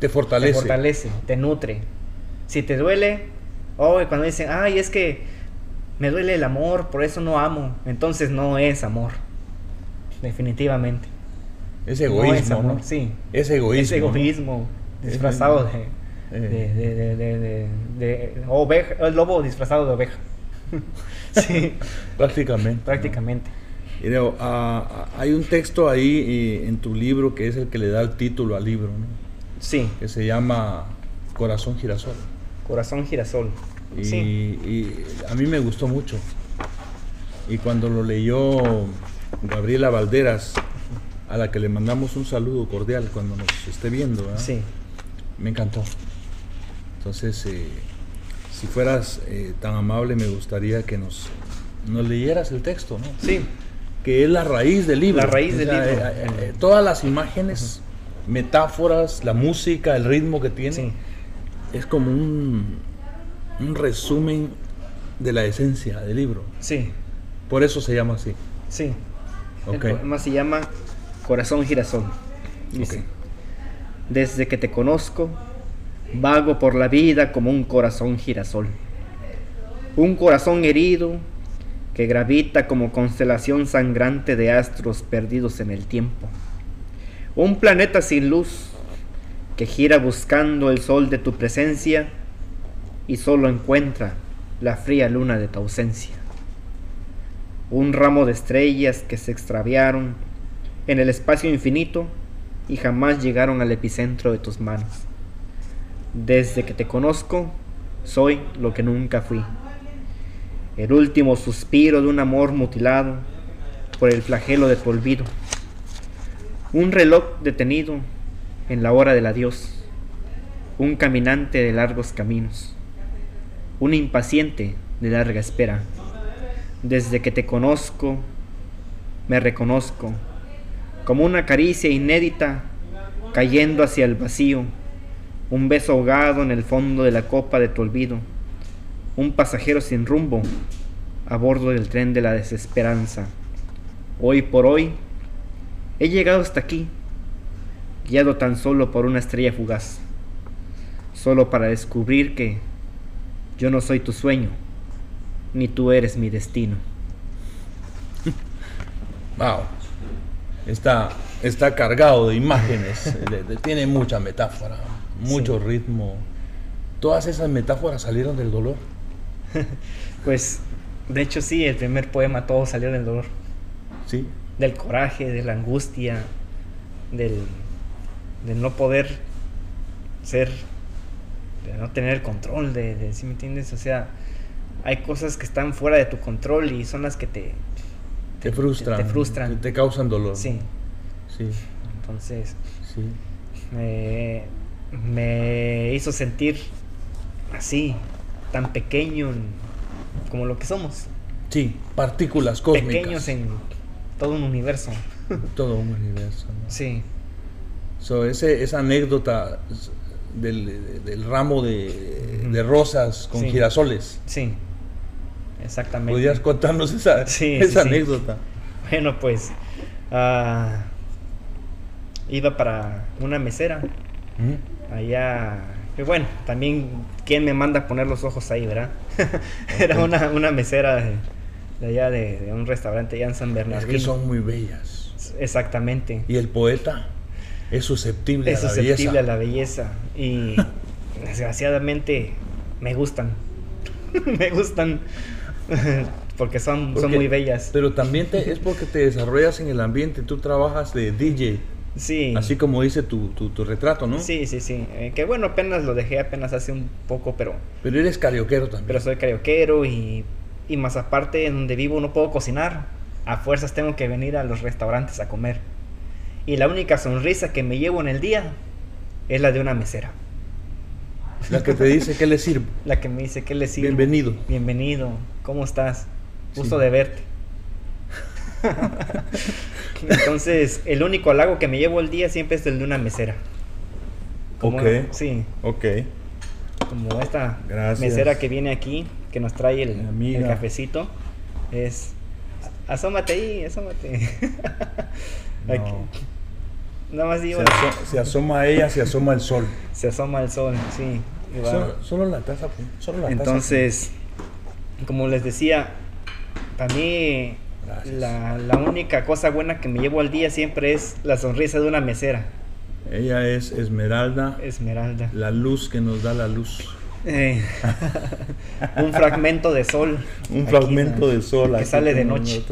Te fortalece. te fortalece, te nutre. Si te duele, oh, cuando dicen, ay, es que me duele el amor, por eso no amo. Entonces no es amor. Definitivamente. Es No egoísmo, es amor, ¿no? sí. Es egoísmo. Es egoísmo disfrazado de, Eh. de oveja, el lobo disfrazado de oveja. sí, Prácticamente. prácticamente. Ah, ah, hay un texto ahí en tu libro que es el que le da el título al libro, ¿no? Sí, que se llama Corazón Girasol. corazón girasol. Y, Sí, y a mí me gustó mucho. Y cuando lo leyó Gabriela Valderas, a la que le mandamos un saludo cordial cuando nos esté viendo, ¿verdad? sí, me encantó. Entonces, eh, si fueras eh, tan amable, me gustaría que nos, nos leyeras el texto, ¿no? sí, que es la raíz del libro. La raíz del libro. eh, eh, eh, todas las imágenes, metáforas, la música, el ritmo que tiene, sí, es como un, un resumen de la esencia del libro. sí, Por eso se llama así. sí. Ok. El poema se llama Corazón girasol. Dice, desde que te conozco, vago por la vida como un corazón girasol. Un corazón herido que gravita como constelación sangrante de astros perdidos en el tiempo. Un planeta sin luz que gira buscando el sol de tu presencia y solo encuentra la fría luna de tu ausencia. Un ramo de estrellas que se extraviaron en el espacio infinito y jamás llegaron al epicentro de tus manos. Desde que te conozco, soy lo que nunca fui. El último suspiro de un amor mutilado por el flagelo de tu olvido. Un reloj detenido en la hora del adiós. Un caminante de largos caminos. Un impaciente de larga espera. Desde que te conozco, me reconozco como una caricia inédita cayendo hacia el vacío, un beso ahogado en el fondo de la copa de tu olvido, un pasajero sin rumbo a bordo del tren de la desesperanza. Hoy por hoy he llegado hasta aquí, guiado tan solo por una estrella fugaz, solo para descubrir que yo no soy tu sueño, ni tú eres mi destino. Wow. Está, está cargado de imágenes, tiene mucha metáfora, mucho ritmo. Todas esas metáforas salieron del dolor. Pues, de hecho sí, el primer poema todo salió del dolor, Sí. del coraje, de la angustia, del, del no poder ser, de no tener control, de, de ¿sí me entiendes? O sea, hay cosas que están fuera de tu control y son las que te, Te frustran. Te, frustran. Te, te causan dolor. Sí, Sí, entonces sí. me, me hizo sentir así, tan pequeño en- como lo que somos, Sí, partículas cósmicas. pequeños en todo un universo. todo un universo. ¿no? Sí, So, ese, esa anécdota del, del ramo de, de rosas con Sí. girasoles. sí, exactamente. ¿Podrías contarnos esa, Sí, esa sí, anécdota? Bueno, pues ah, iba para una mesera ¿Mm? allá. Que bueno, también, ¿quién me manda a poner los ojos ahí, verdad? Era una, una mesera de, de allá de, de un restaurante allá en San Es Bernardino. que son muy bellas. Exactamente. Y el poeta es susceptible Es a la susceptible belleza. a la belleza. Y desgraciadamente me gustan. me gustan. porque son, son muy bellas. Pero también te- es porque te desarrollas en el ambiente, tú trabajas de DJ, Sí. así como dice tu, tu, tu retrato, ¿no? Sí, sí, sí. Eh, que bueno, apenas lo dejé apenas hace un poco, pero, Pero eres carioquero también. pero soy carioquero y, y más aparte en donde vivo no puedo cocinar. A fuerzas tengo que venir a los restaurantes a comer. Y la única sonrisa que me llevo en el día es la de una mesera. La que te dice que le sirvo. La que me dice, ¿qué le sirvo? Bienvenido. Bienvenido. ¿Cómo estás? Gusto Sí. de verte. Entonces, el único halago que me llevo el día siempre es el de una mesera. Como- Ok. Sí, Ok. como esta Gracias. mesera que viene aquí, que nos trae el, el cafecito, es... Asómate ahí, asómate. Aquí. No. Nada más Se, digo, aso- se asoma a ella, se asoma el sol. se asoma el sol, sí. Solo, solo la taza, pues, solo la taza. Entonces, como les decía, para mí. La, la única cosa buena que me llevo al día siempre es la sonrisa de una mesera, Ella es Esmeralda, Esmeralda. la luz que nos da la luz. Eh, un fragmento de sol. Un aquí, fragmento ¿no? de sol. Que aquí sale de noche.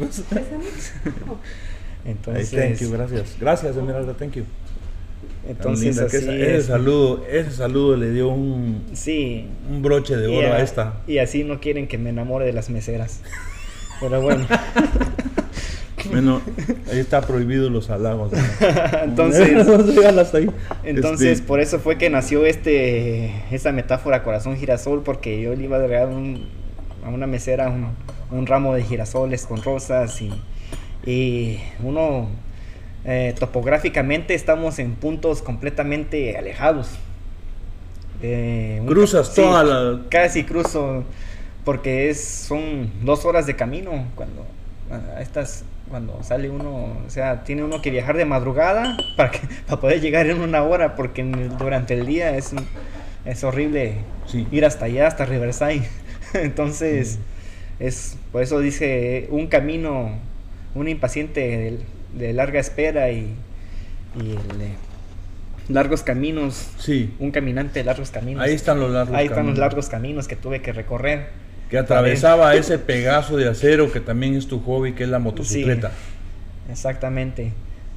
Entonces, thank you, gracias. Gracias, Esmeralda, thank you. Entonces así esa- ese es. saludo, ese saludo le dio un, Sí. un broche de oro a a- esta. y así no quieren que me enamore de las meseras. Pero bueno, Bueno, ahí está prohibido los halagos. ¿no? entonces, ahí. entonces Este, por eso fue que nació este esa metáfora corazón girasol porque yo le iba a regalar un- a una mesera un, un ramo de girasoles con rosas y, y uno eh, topográficamente estamos en puntos completamente alejados. Eh, un- cruzas toda la. Casi cruzo porque es son dos horas de camino cuando a estas cuando sale uno, o sea, tiene uno que viajar de madrugada para que para poder llegar en una hora porque el- durante el día es es horrible Sí. ir hasta allá hasta Riverside. Entonces es por eso dice un camino un impaciente de, de larga espera y, y el largos caminos, Sí, un caminante de largos caminos. ahí están los largos. Ahí están los largos caminos que tuve que recorrer. Que atravesaba ese pegazo de acero que también es tu hobby, que es la motocicleta. Exactamente.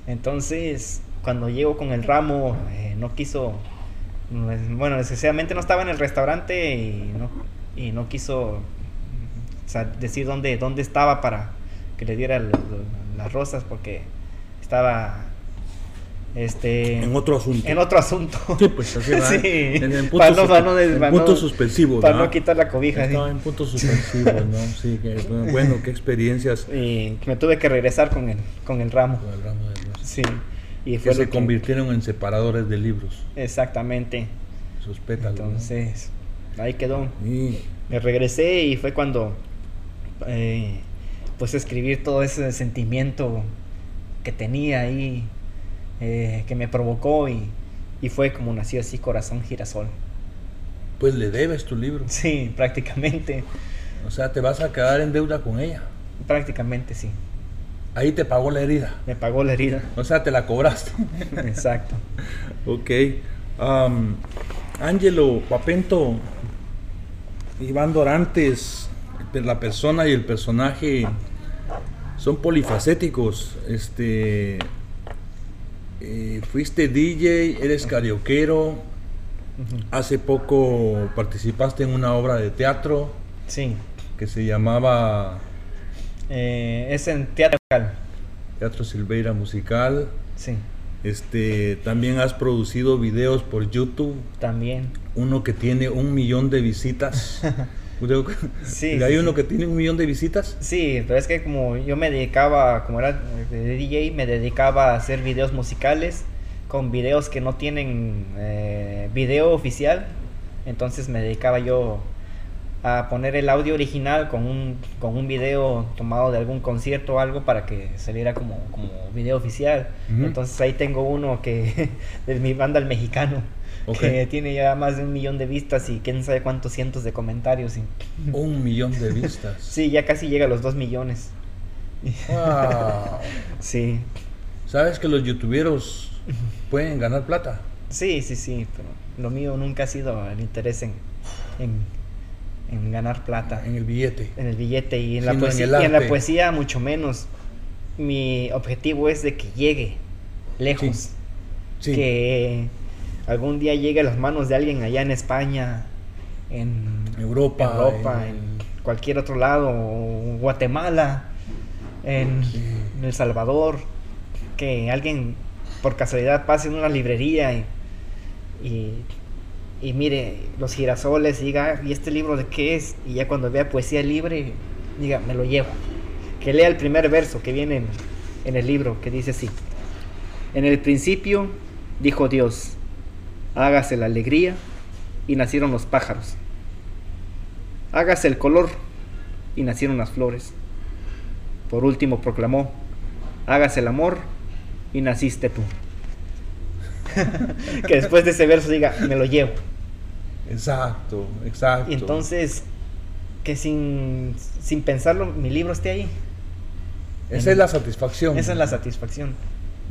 Entonces, cuando llego con el ramo, eh, no quiso. pues, Bueno, desgraciadamente no estaba en el restaurante y no, y no quiso o sea, decir dónde, dónde estaba para que le diera las rosas porque estaba este En otro asunto. en otro asunto. Sí, pues así va. Sí. En no- no- en para punto no- suspensivo. Para ¿no? no quitar la cobija. sí. En puntos suspensivos, ¿no? Sí, que, bueno, qué experiencias Y me tuve que regresar con el, con el ramo. con el ramo de rosas. Sí. Y Que se que- convirtieron en separadores de libros, Exactamente. sus pétalos. Entonces, ahí quedó. Me regresé y fue cuando, eh, pues, escribir todo ese sentimiento que tenía ahí, eh, que me provocó y, y fue como nació así Corazón Girasol. pues le debes tu libro. Sí, prácticamente, O sea, te vas a quedar en deuda con ella. prácticamente sí. Ahí te pagó la herida. Me pagó la herida. O sea, te la cobraste. Exacto. ok. Ángelo, Papento, Iván Dorantes, la persona y el personaje son polifacéticos. Este, eh, fuiste DJ, eres carioquero. Ujú. Hace poco participaste en una obra de teatro Sí. que se llamaba Eh, es en teatro. Teatro Silveira Musical. Sí, Este, también has producido videos por YouTube, también. uno que tiene un millón de visitas. Sí, ¿Hay sí, uno sí. que tiene un millón de visitas? Sí, pero es que como yo me dedicaba, como era de DJ, me dedicaba a hacer videos musicales con videos que no tienen eh, video oficial. Entonces me dedicaba yo a poner el audio original con un, con un video tomado de algún concierto o algo para que saliera como, como video oficial. Entonces ahí tengo uno que de mi banda El Mexicano, Ok. que tiene ya más de un millón de vistas y quién sabe cuántos cientos de comentarios. y- Un millón de vistas. Sí, ya casi llega a los 2 millones. Wow. Sí, ¿Sabes que los youtuberos pueden ganar plata? sí, sí, sí, pero lo mío nunca ha sido el interés en, en, en ganar plata, En el billete. en el billete y en, la en poesía, el y en la poesía mucho menos. Mi objetivo es de que llegue lejos, Sí. que algún día llegue a las manos de alguien allá en España, en Europa, Europa, en- en cualquier otro lado, o Guatemala, en, El Salvador, que alguien por casualidad pase en una librería y, y, y mire los girasoles y diga, "Ah, ¿y este libro de qué es? Y ya cuando vea poesía libre, diga, me lo llevo. que lea el primer verso que viene en, en el libro, que dice así. En el principio dijo Dios, hágase la alegría y nacieron los pájaros. Hágase el color y nacieron las flores. Por último proclamó, hágase el amor y naciste tú. que después de ese verso diga, me lo llevo. Exacto, exacto. Y entonces, que sin, sin pensarlo, mi libro esté ahí. Esa es la satisfacción. Esa es la satisfacción.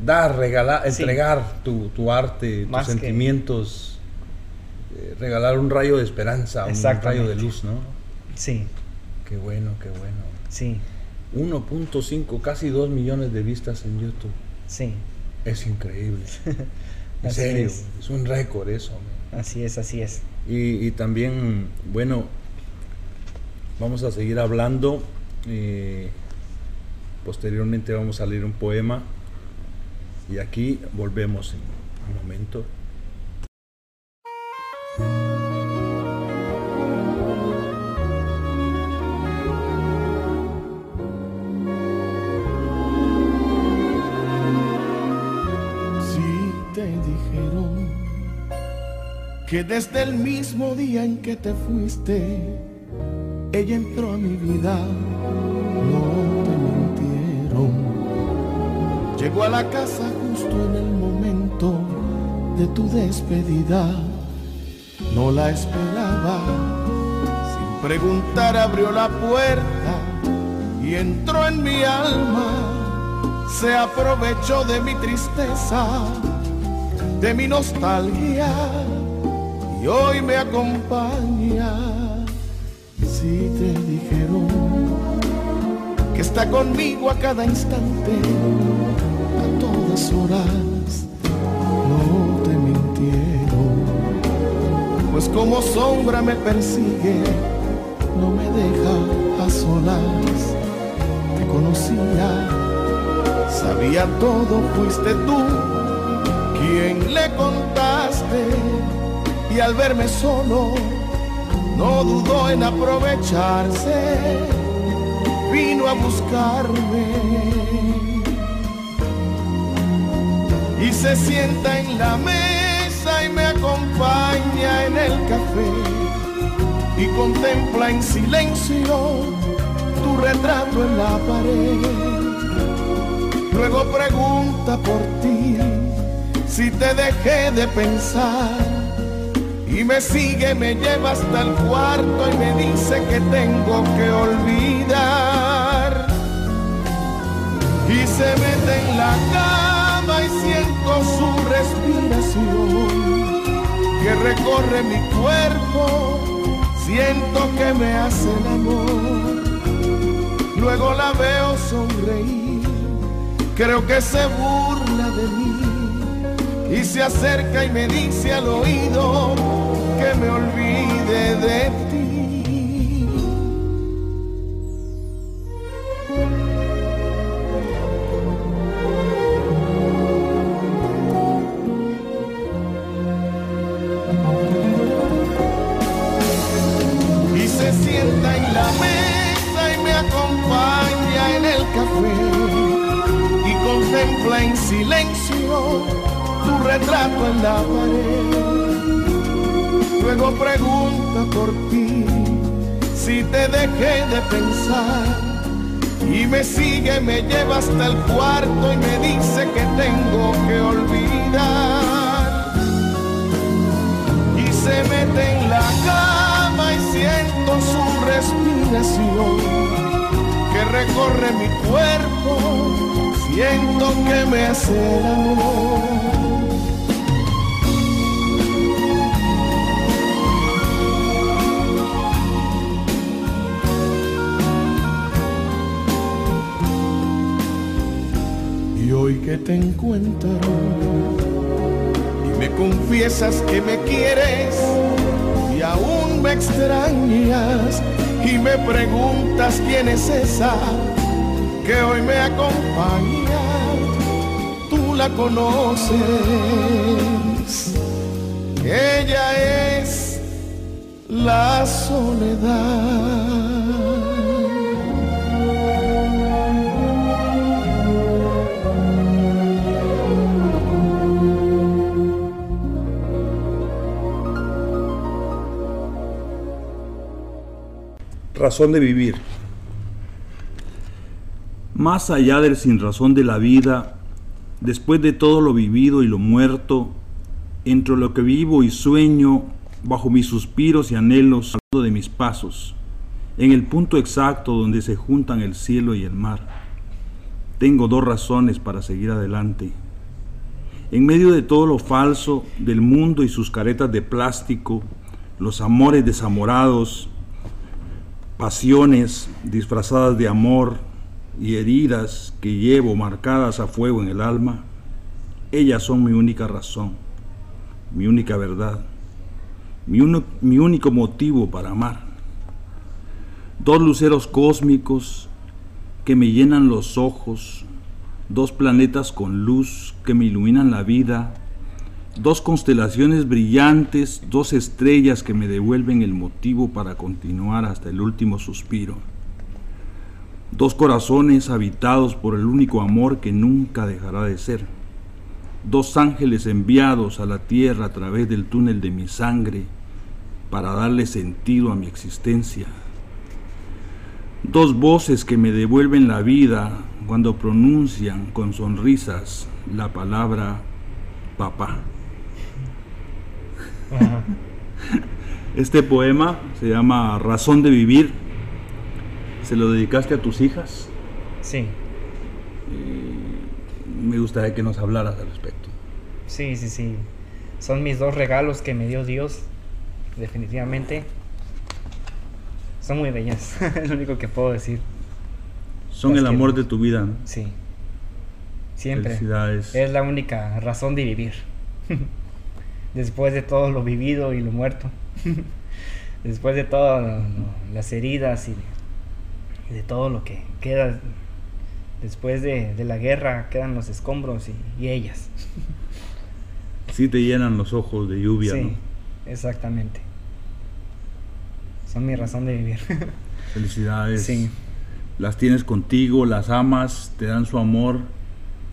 Dar, regalar, Sí. entregar tu, tu arte, tus que- sentimientos, eh, regalar un rayo de esperanza, un rayo de luz, ¿no? Sí, Qué bueno, qué bueno. sí, 1.5, casi 2 millones de vistas en YouTube. sí. Es increíble. En serio, es. es. un récord eso. man. Así es, así es. Y, y también, bueno, vamos a seguir hablando. eh, posteriormente vamos a leer un poema. Y aquí volvemos en un momento. Si te dijeron que desde el mismo día en que te fuiste, ella entró a mi vida, no te mintieron. Llegó a la casa justo en el momento de tu despedida, no la esperaba. Sin preguntar abrió la puerta y entró en mi alma se aprovechó de mi tristeza, de mi nostalgia y hoy me acompaña. Si te dijeron que está conmigo a cada instante, horas, no te mintieron, pues como sombra me persigue, no me deja a solas, te conocía Sabía todo, fuiste tú quien le contaste. Y al verme solo no dudó en aprovecharse, vino a buscarme y se sienta en la mesa y me acompaña en el café y contempla en silencio tu retrato en la pared. Luego pregunta por ti si te dejé de pensar. Y me sigue, me lleva hasta el cuarto y me dice que tengo que olvidar. Y se mete en la cama y su respiración que recorre mi cuerpo. Siento que me hace el amor. Luego la veo sonreír creo que se burla de mí y se acerca y me dice al oído que me olvide de ti. Pensar y me sigue, me lleva hasta el cuarto y me dice que tengo que olvidar. Y se mete en la cama y siento su respiración que recorre mi cuerpo siento que me hace el amor. Hoy que te encuentro y me confiesas que me quieres y aún me extrañas y me preguntas quién es esa que hoy me acompaña, tú la conoces. Ella es la soledad. Razón de vivir. Más allá del sin razón de la vida, después de todo lo vivido y lo muerto, entre lo que vivo y sueño, bajo mis suspiros y anhelos, de mis pasos, en el punto exacto donde se juntan el cielo y el mar. Tengo dos razones para seguir adelante. En medio de todo lo falso del mundo y sus caretas de plástico, los amores desamorados, pasiones disfrazadas de amor y heridas que llevo marcadas a fuego en el alma, ellas son mi única razón, mi única verdad, mi, mi único motivo para amar. Dos luceros cósmicos que me llenan los ojos, dos planetas con luz que me iluminan la vida, dos constelaciones brillantes, dos estrellas que me devuelven el motivo para continuar hasta el último suspiro, dos corazones habitados por el único amor que nunca dejará de ser, dos ángeles enviados a la tierra a través del túnel de mi sangre para darle sentido a mi existencia. Dos voces que me devuelven la vida cuando pronuncian con sonrisas la palabra papá. Este poema se llama Razón de Vivir. ¿Se lo dedicaste a tus hijas? Sí. me gustaría que nos hablaras al respecto. Sí, sí, sí. Son mis dos regalos que me dio Dios, definitivamente. Son muy bellas, es lo único que puedo decir. Son el amor de tu vida, Sí. Siempre. Felicidades. Es la única razón de vivir. Después de todo lo vivido y lo muerto. Después de todas las heridas y de, todo lo que queda después de, la guerra, quedan los escombros y, ellas. Sí te llenan los ojos de lluvia, sí, Exactamente son mi razón de vivir. Felicidades. Sí. Las tienes contigo, las amas, te dan su amor.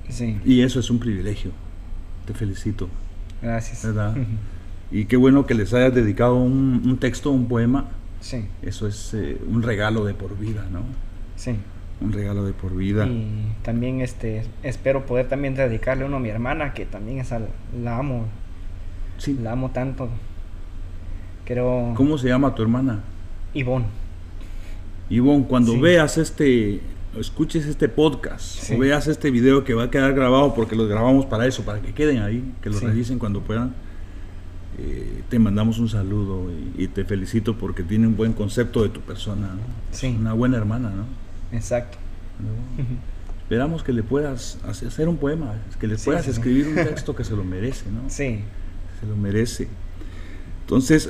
Sí. Y eso es un privilegio. Te felicito. Gracias. ¿Verdad? y qué bueno que les hayas dedicado un, texto, un poema. Sí. Eso es eh, un regalo de por vida, ¿no? Sí. Un regalo de por vida. Y también este, espero poder también dedicarle uno a mi hermana, que también es la amo. Sí. La amo tanto. ¿Cómo se llama tu hermana? Ivonne. Ivonne, cuando veas este, escuches este podcast o veas este video que va a quedar grabado porque los grabamos para eso, para que queden ahí, que lo revisen cuando puedan, eh, te mandamos un saludo y, te felicito porque tiene un buen concepto de tu persona. Una buena hermana, ¿no? Exacto. Esperamos que le puedas hacer un poema, que le puedas escribir un texto que se lo merece, ¿no? Sí. Se lo merece. Entonces,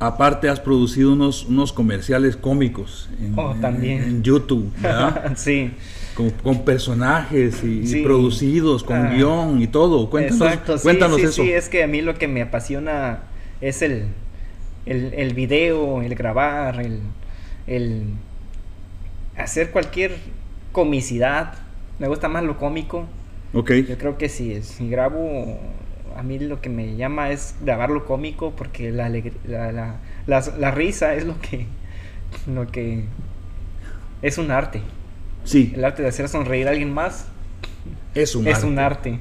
aparte has producido unos, unos comerciales cómicos en, oh, también. YouTube, ¿verdad? sí. Con, personajes y, producidos, con ah. guion y todo. Cuéntanos, Exacto, cuéntanos eso. Sí, es que a mí lo que me apasiona es el, el, el video, el grabar, el, el hacer cualquier comicidad. Me gusta más lo cómico. Ok. Yo creo que si, si grabo a mí lo que me llama es grabarlo cómico porque la, la, la, risa es lo que, lo que es un arte. Sí. El arte de hacer sonreír a alguien más es un, es arte. un arte.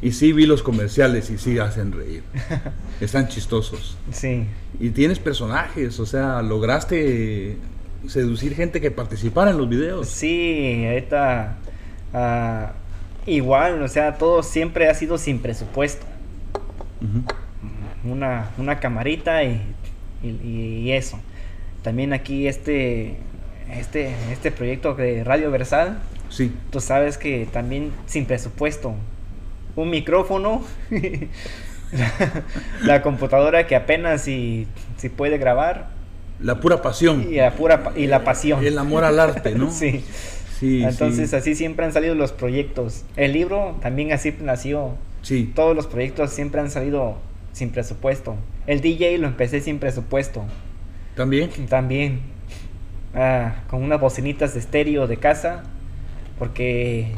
Y sí vi los comerciales y sí hacen reír. Están chistosos. Sí. Y tienes personajes, o sea, lograste seducir gente que participara en los videos. Sí, ahorita uh, igual, o sea, todo siempre ha sido sin presupuesto una, una, camarita y, y, eso. También aquí este, este, este proyecto de Radio Versal. Sí. Tú sabes que también sin presupuesto. Un micrófono. la, computadora que apenas si, si puede grabar. La pura pasión. Y la, pura, y la pasión. El amor al arte, ¿no? sí. Sí, Entonces así siempre han salido los proyectos. El libro también así nació. Sí. Todos los proyectos siempre han salido sin presupuesto. El DJ lo empecé sin presupuesto. ¿También? También. Ah, con unas bocinitas de estéreo de casa. Porque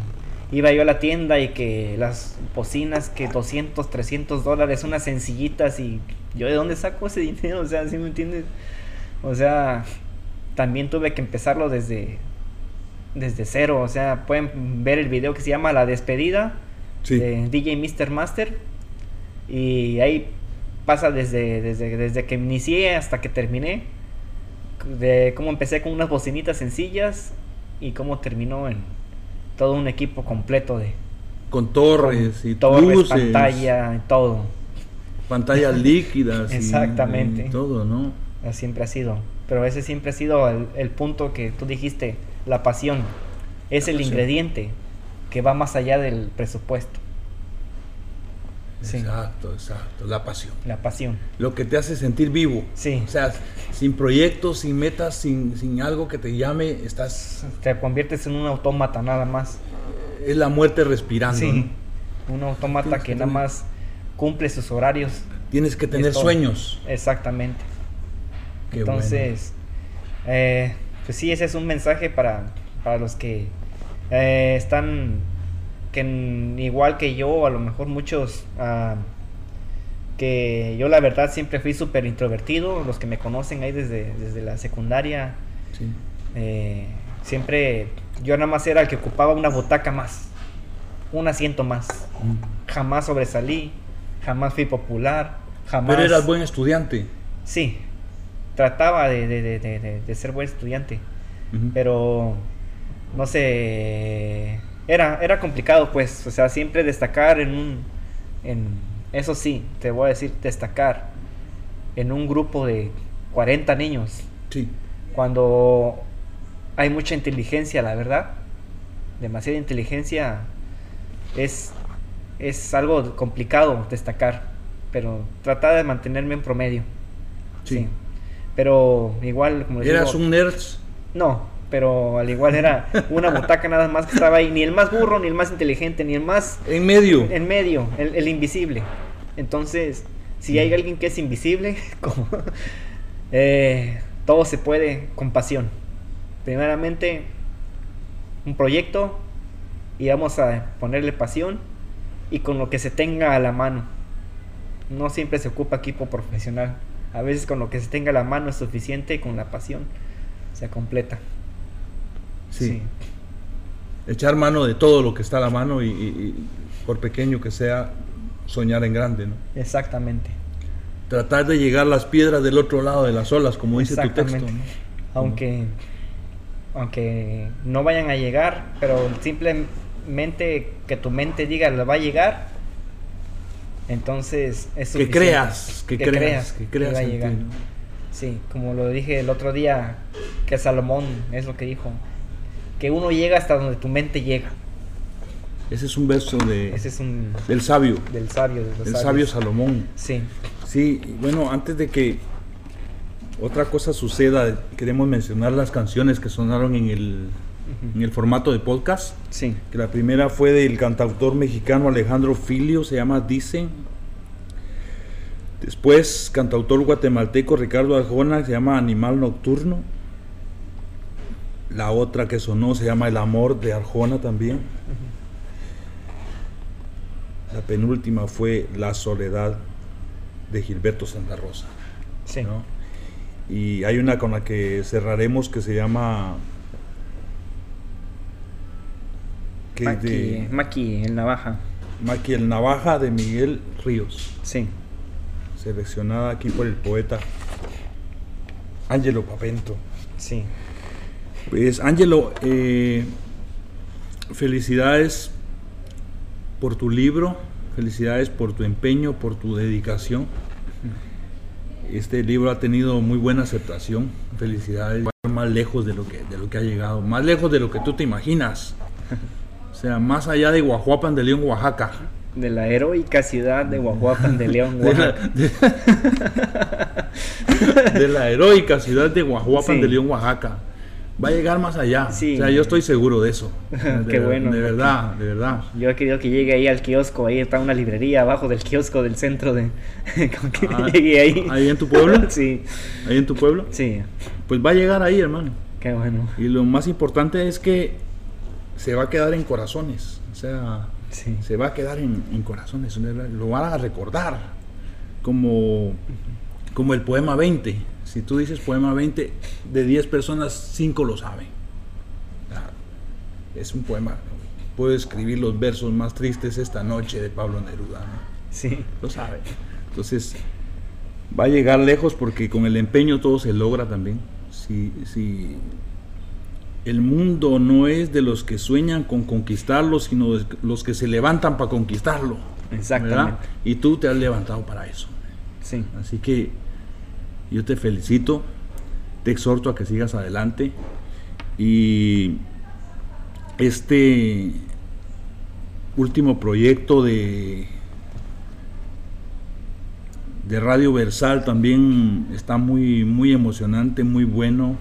iba yo a la tienda y que las bocinas que 200, 300 dólares, unas sencillitas y yo de dónde saco ese dinero, o sea, ¿sí me entiendes? O sea, también tuve que empezarlo desde, desde cero. O sea, pueden ver el video que se llama La despedida Sí. de DJ Mr. Master. Y ahí pasa desde, desde, desde que inicié hasta que terminé. De cómo empecé con unas bocinitas sencillas y cómo terminó en todo un equipo completo de Con torres y torres, luces, pantalla, todo. pantallas líquidas. Exactamente. y todo, ¿no? Así Siempre ha sido. Pero ese siempre ha sido el, el punto que tú dijiste, la pasión. Es el pasión. ingrediente que va más allá del presupuesto. Sí. Exacto, exacto. La pasión. La pasión. Lo que te hace sentir vivo. Sí. O sea, sin proyectos, sin metas, sin, sin algo que te llame, estás. Te conviertes en un autómata nada más. Es la muerte respirando. Sí. ¿no? Un autómata que que nada más cumple sus horarios. Tienes que tener sueños. Exactamente. Qué Entonces, eh, pues sí, ese es un mensaje para, para los que eh, están, que igual que yo, a lo mejor muchos, ah, que yo la verdad siempre fui súper introvertido, los que me conocen ahí desde, desde la secundaria, Sí. eh, siempre yo nada más era el que ocupaba una butaca más, un asiento más. Mm. Jamás sobresalí, jamás fui popular, jamás... Pero eras buen estudiante. Sí, trataba de, de- de- de- ser buen estudiante, pero no sé, era, era complicado pues, o sea, siempre destacar en un, en, eso sí, te voy a decir, destacar en un grupo de 40 niños, Sí. cuando hay mucha inteligencia, la verdad, demasiada inteligencia, es, es algo complicado destacar, pero trataba de mantenerme en promedio. Sí. Sí. Pero igual, como les Eras digo, un nerd. no, pero al igual era una butaca nada más que estaba ahí, ni el más burro, ni el más inteligente, ni el más En medio. en medio, el, el invisible. Entonces, si hay alguien que es invisible, como eh, todo se puede con pasión. Primeramente, un proyecto y vamos a ponerle pasión y con lo que se tenga a la mano. No siempre se ocupa equipo profesional. A veces con lo que se tenga a la mano es suficiente y con la pasión se completa. Sí. Echar mano de todo lo que está a la mano y, y- y por pequeño que sea, soñar en grande, ¿no? exactamente. Tratar de llegar las piedras del otro lado de las olas, como dice tu texto. Exactamente. ¿no? Aunque, aunque no vayan a llegar, pero simplemente que tu mente diga le va a llegar, entonces es Que creas, que, creas, que creas va a ti, llegar. ¿no? Sí, como lo dije el otro día, que Salomón es lo que dijo, que uno llega hasta donde tu mente llega. Ese es un verso de, Ese es un del sabio, del sabio, de del sabio Salomón. Sí, Sí, bueno, antes de que otra cosa suceda, queremos mencionar las canciones que sonaron en el, en el formato de podcast. sí, Que la primera fue del cantautor mexicano Alejandro Filio, se llama Dicen. Después, cantautor guatemalteco Ricardo Arjona, se llama Animal Nocturno. La otra que sonó se llama El Amor de Arjona también. La penúltima fue La Soledad de Gilberto Santa Rosa. sí. ¿no? Y hay una con la que cerraremos que se llama... Que Maki, de Maki, el navaja. Maki el Navaja de Miguel Ríos, Sí, seleccionada aquí por el poeta Ángelo Papento. sí. Pues Ángelo, eh, felicidades por tu libro, felicidades por tu empeño, por tu dedicación. Este libro ha tenido muy buena aceptación. Felicidades, más lejos de lo que de lo que ha llegado, más lejos de lo que tú te imaginas. O sea, más allá de Guajuapan de León, Oaxaca. De la heroica ciudad de Guajuapan de León, De la, Oaxaca. de- de la heroica ciudad de Guajuapan Sí. de León, Oaxaca. Va a llegar más allá. Sí. O sea, yo estoy seguro de eso. Qué bueno. De verdad, de verdad. Yo he querido que llegue ahí al kiosco, ahí está una librería abajo del kiosco del centro de... Que Ah, llegue ahí. ¿Ahí en tu pueblo? sí, Ahí en tu pueblo. sí, Pues va a llegar ahí, hermano. qué bueno. Y lo más importante es que se va a quedar en corazones. O sea, Sí, se va a quedar en, en corazones. Lo van a recordar como, como el poema 20. Si tú dices poema 20, de 10 personas, 5 lo saben. Es un poema. Puedo escribir los versos más tristes esta noche de Pablo Neruda. ¿no? Sí, Lo sabe. Entonces, va a llegar lejos porque con el empeño todo se logra también. Si, si el mundo no es de los que sueñan con conquistarlo, sino de los que se levantan para conquistarlo. Exactamente. ¿verdad? Y tú te has levantado para eso. sí. Así que yo te felicito, te exhorto a que sigas adelante y este último proyecto de de Radio Versal también está muy muy emocionante, muy bueno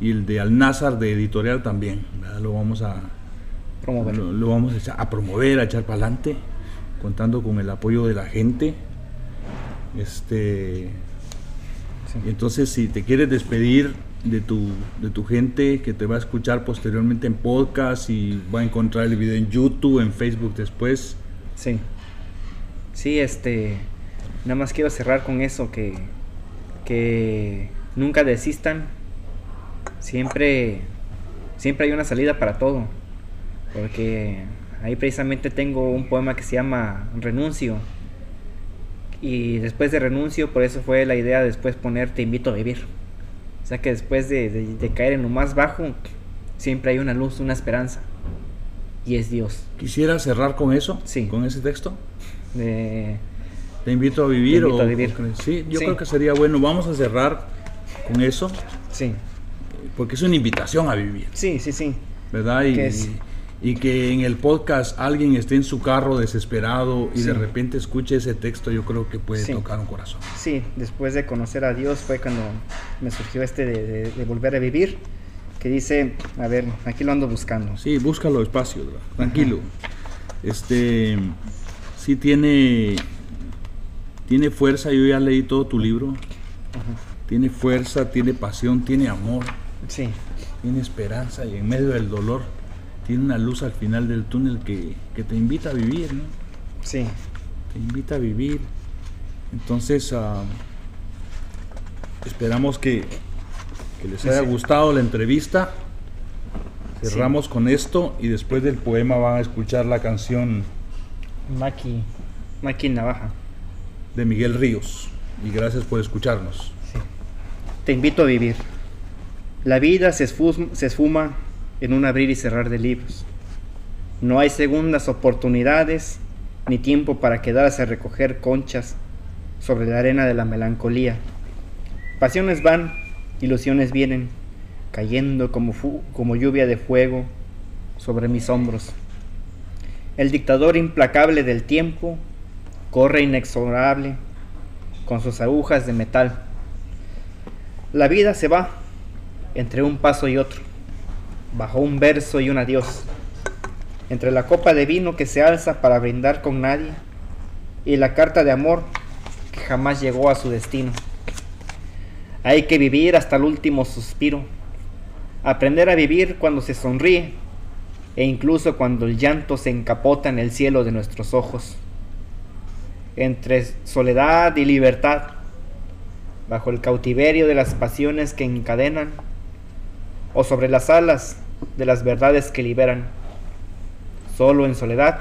y el de Alnázar de editorial también, ¿verdad? lo vamos a Promover. lo, lo vamos a, echar- a promover, a echar para adelante, contando con el apoyo de la gente. Este, Sí. entonces, si te quieres despedir de tu, de tu gente que te va a escuchar posteriormente en podcast y va a encontrar el video en YouTube, en Facebook después, Sí. Sí, este. Nada más quiero cerrar con eso: que, que nunca desistan. Siempre, siempre hay una salida para todo. Porque ahí precisamente tengo un poema que se llama Renuncio. Y después de Renuncio, por eso fue la idea después poner Te invito a vivir. O sea que después de, de- de caer en lo más bajo, siempre hay una luz, una esperanza. Y es Dios. quisiera cerrar con eso, Sí. con ese texto. De, Te invito a vivir. Te invito o- a vivir. o sí, yo Sí. creo que sería bueno. Vamos a cerrar con eso, sí, porque es una invitación a vivir. sí, sí, sí. ¿verdad? Y, es- y que en el podcast alguien esté en su carro desesperado y de Sí. repente escuche ese texto, yo creo que puede Sí. tocar un corazón. Sí, después de conocer a Dios fue cuando me surgió este de, de- de volver a vivir, que dice, a ver, aquí lo ando buscando. Sí, búscalo despacio, tranquilo. Este, sí tiene, tiene fuerza, yo ya leí todo tu libro. Tiene fuerza, tiene pasión, tiene amor, Sí, tiene esperanza y en medio del dolor tiene una luz al final del túnel que, que te invita a vivir, ¿no? sí, te invita a vivir. Entonces, ah, esperamos que, que les haya gustado la entrevista. Cerramos con esto y después del poema van a escuchar la canción Maki, Maki Navaja. de Miguel Ríos. Y gracias por escucharnos. Sí. Te invito a vivir. La vida se esfuma, se esfuma en un abrir y cerrar de libros. No hay segundas oportunidades ni tiempo para quedarse a recoger conchas sobre la arena de la melancolía. Pasiones van, ilusiones vienen, cayendo como, como lluvia de fuego sobre mis hombros. El dictador implacable del tiempo corre inexorable con sus agujas de metal. La vida se va entre un paso y otro, bajo un verso y un adiós, entre la copa de vino que se alza para brindar con nadie y la carta de amor que jamás llegó a su destino. Hay que vivir hasta el último suspiro, aprender a vivir cuando se sonríe e incluso cuando el llanto se encapota en el cielo de nuestros ojos entre soledad y libertad, bajo el cautiverio de las pasiones que encadenan, o sobre las alas de las verdades que liberan, solo en soledad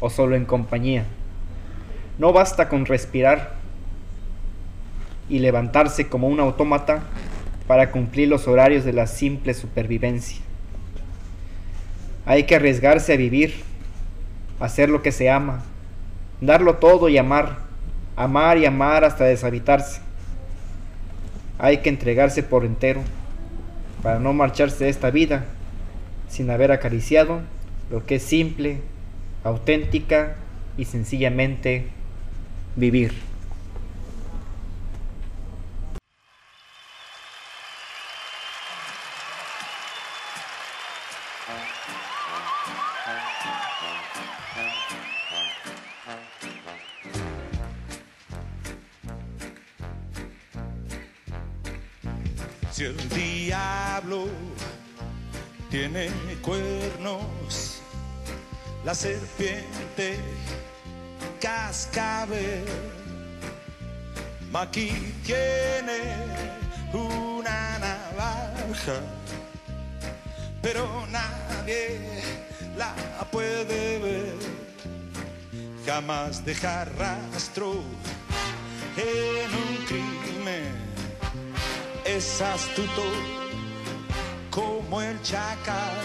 o solo en compañía. No basta con respirar y levantarse como un autómata para cumplir los horarios de la simple supervivencia. Hay que arriesgarse a vivir, hacer lo que se ama, darlo todo y amar, amar y amar hasta deshabitarse. Hay que entregarse por entero para no marcharse de esta vida sin haber acariciado lo que es simple, auténtica y sencillamente vivir. Tiene cuernos, la serpiente cascabel Maki tiene una navaja, pero nadie la puede ver. Jamás dejar rastro en un crimen. Es astuto como el chacal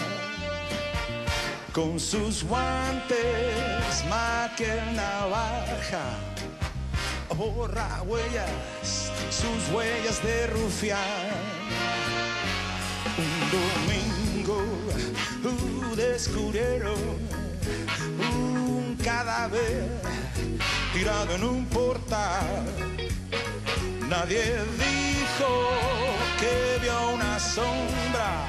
con sus guantes, maquel navaja, borra huellas, sus huellas de rufián. Un domingo uh, descubrieron un cadáver tirado en un portal. Nadie dijo que vio una sombra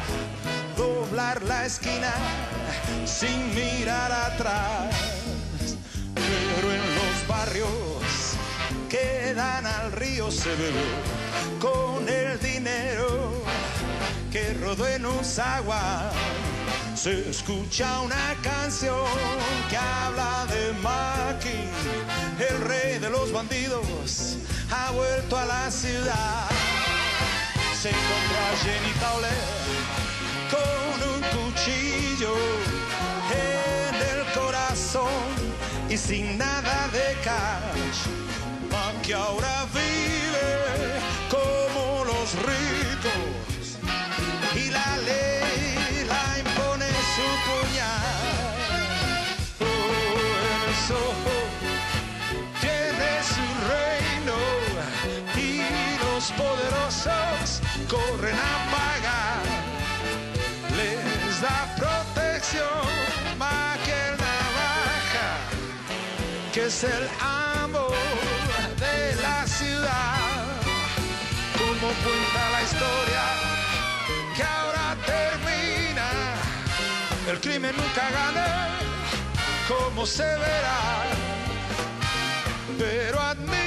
doblar la esquina sin mirar atrás. Pero en los barrios que dan al río se bebe con el dinero que rodó en un agua. Se escucha una canción que habla de Maki, el rey de los bandidos, ha vuelto a la ciudad. Se encontró a Jenny con un cuchillo en el corazón y sin nada de cash, que ahora vive como los ricos y la ley la impone su puñal. Oh, eso tiene su reino y los poderosos corren a pagar. Les da protección más que el navaja, que es el amo de la ciudad. Como cuenta la historia que ahora termina, el crimen nunca gana, como se verá, pero admite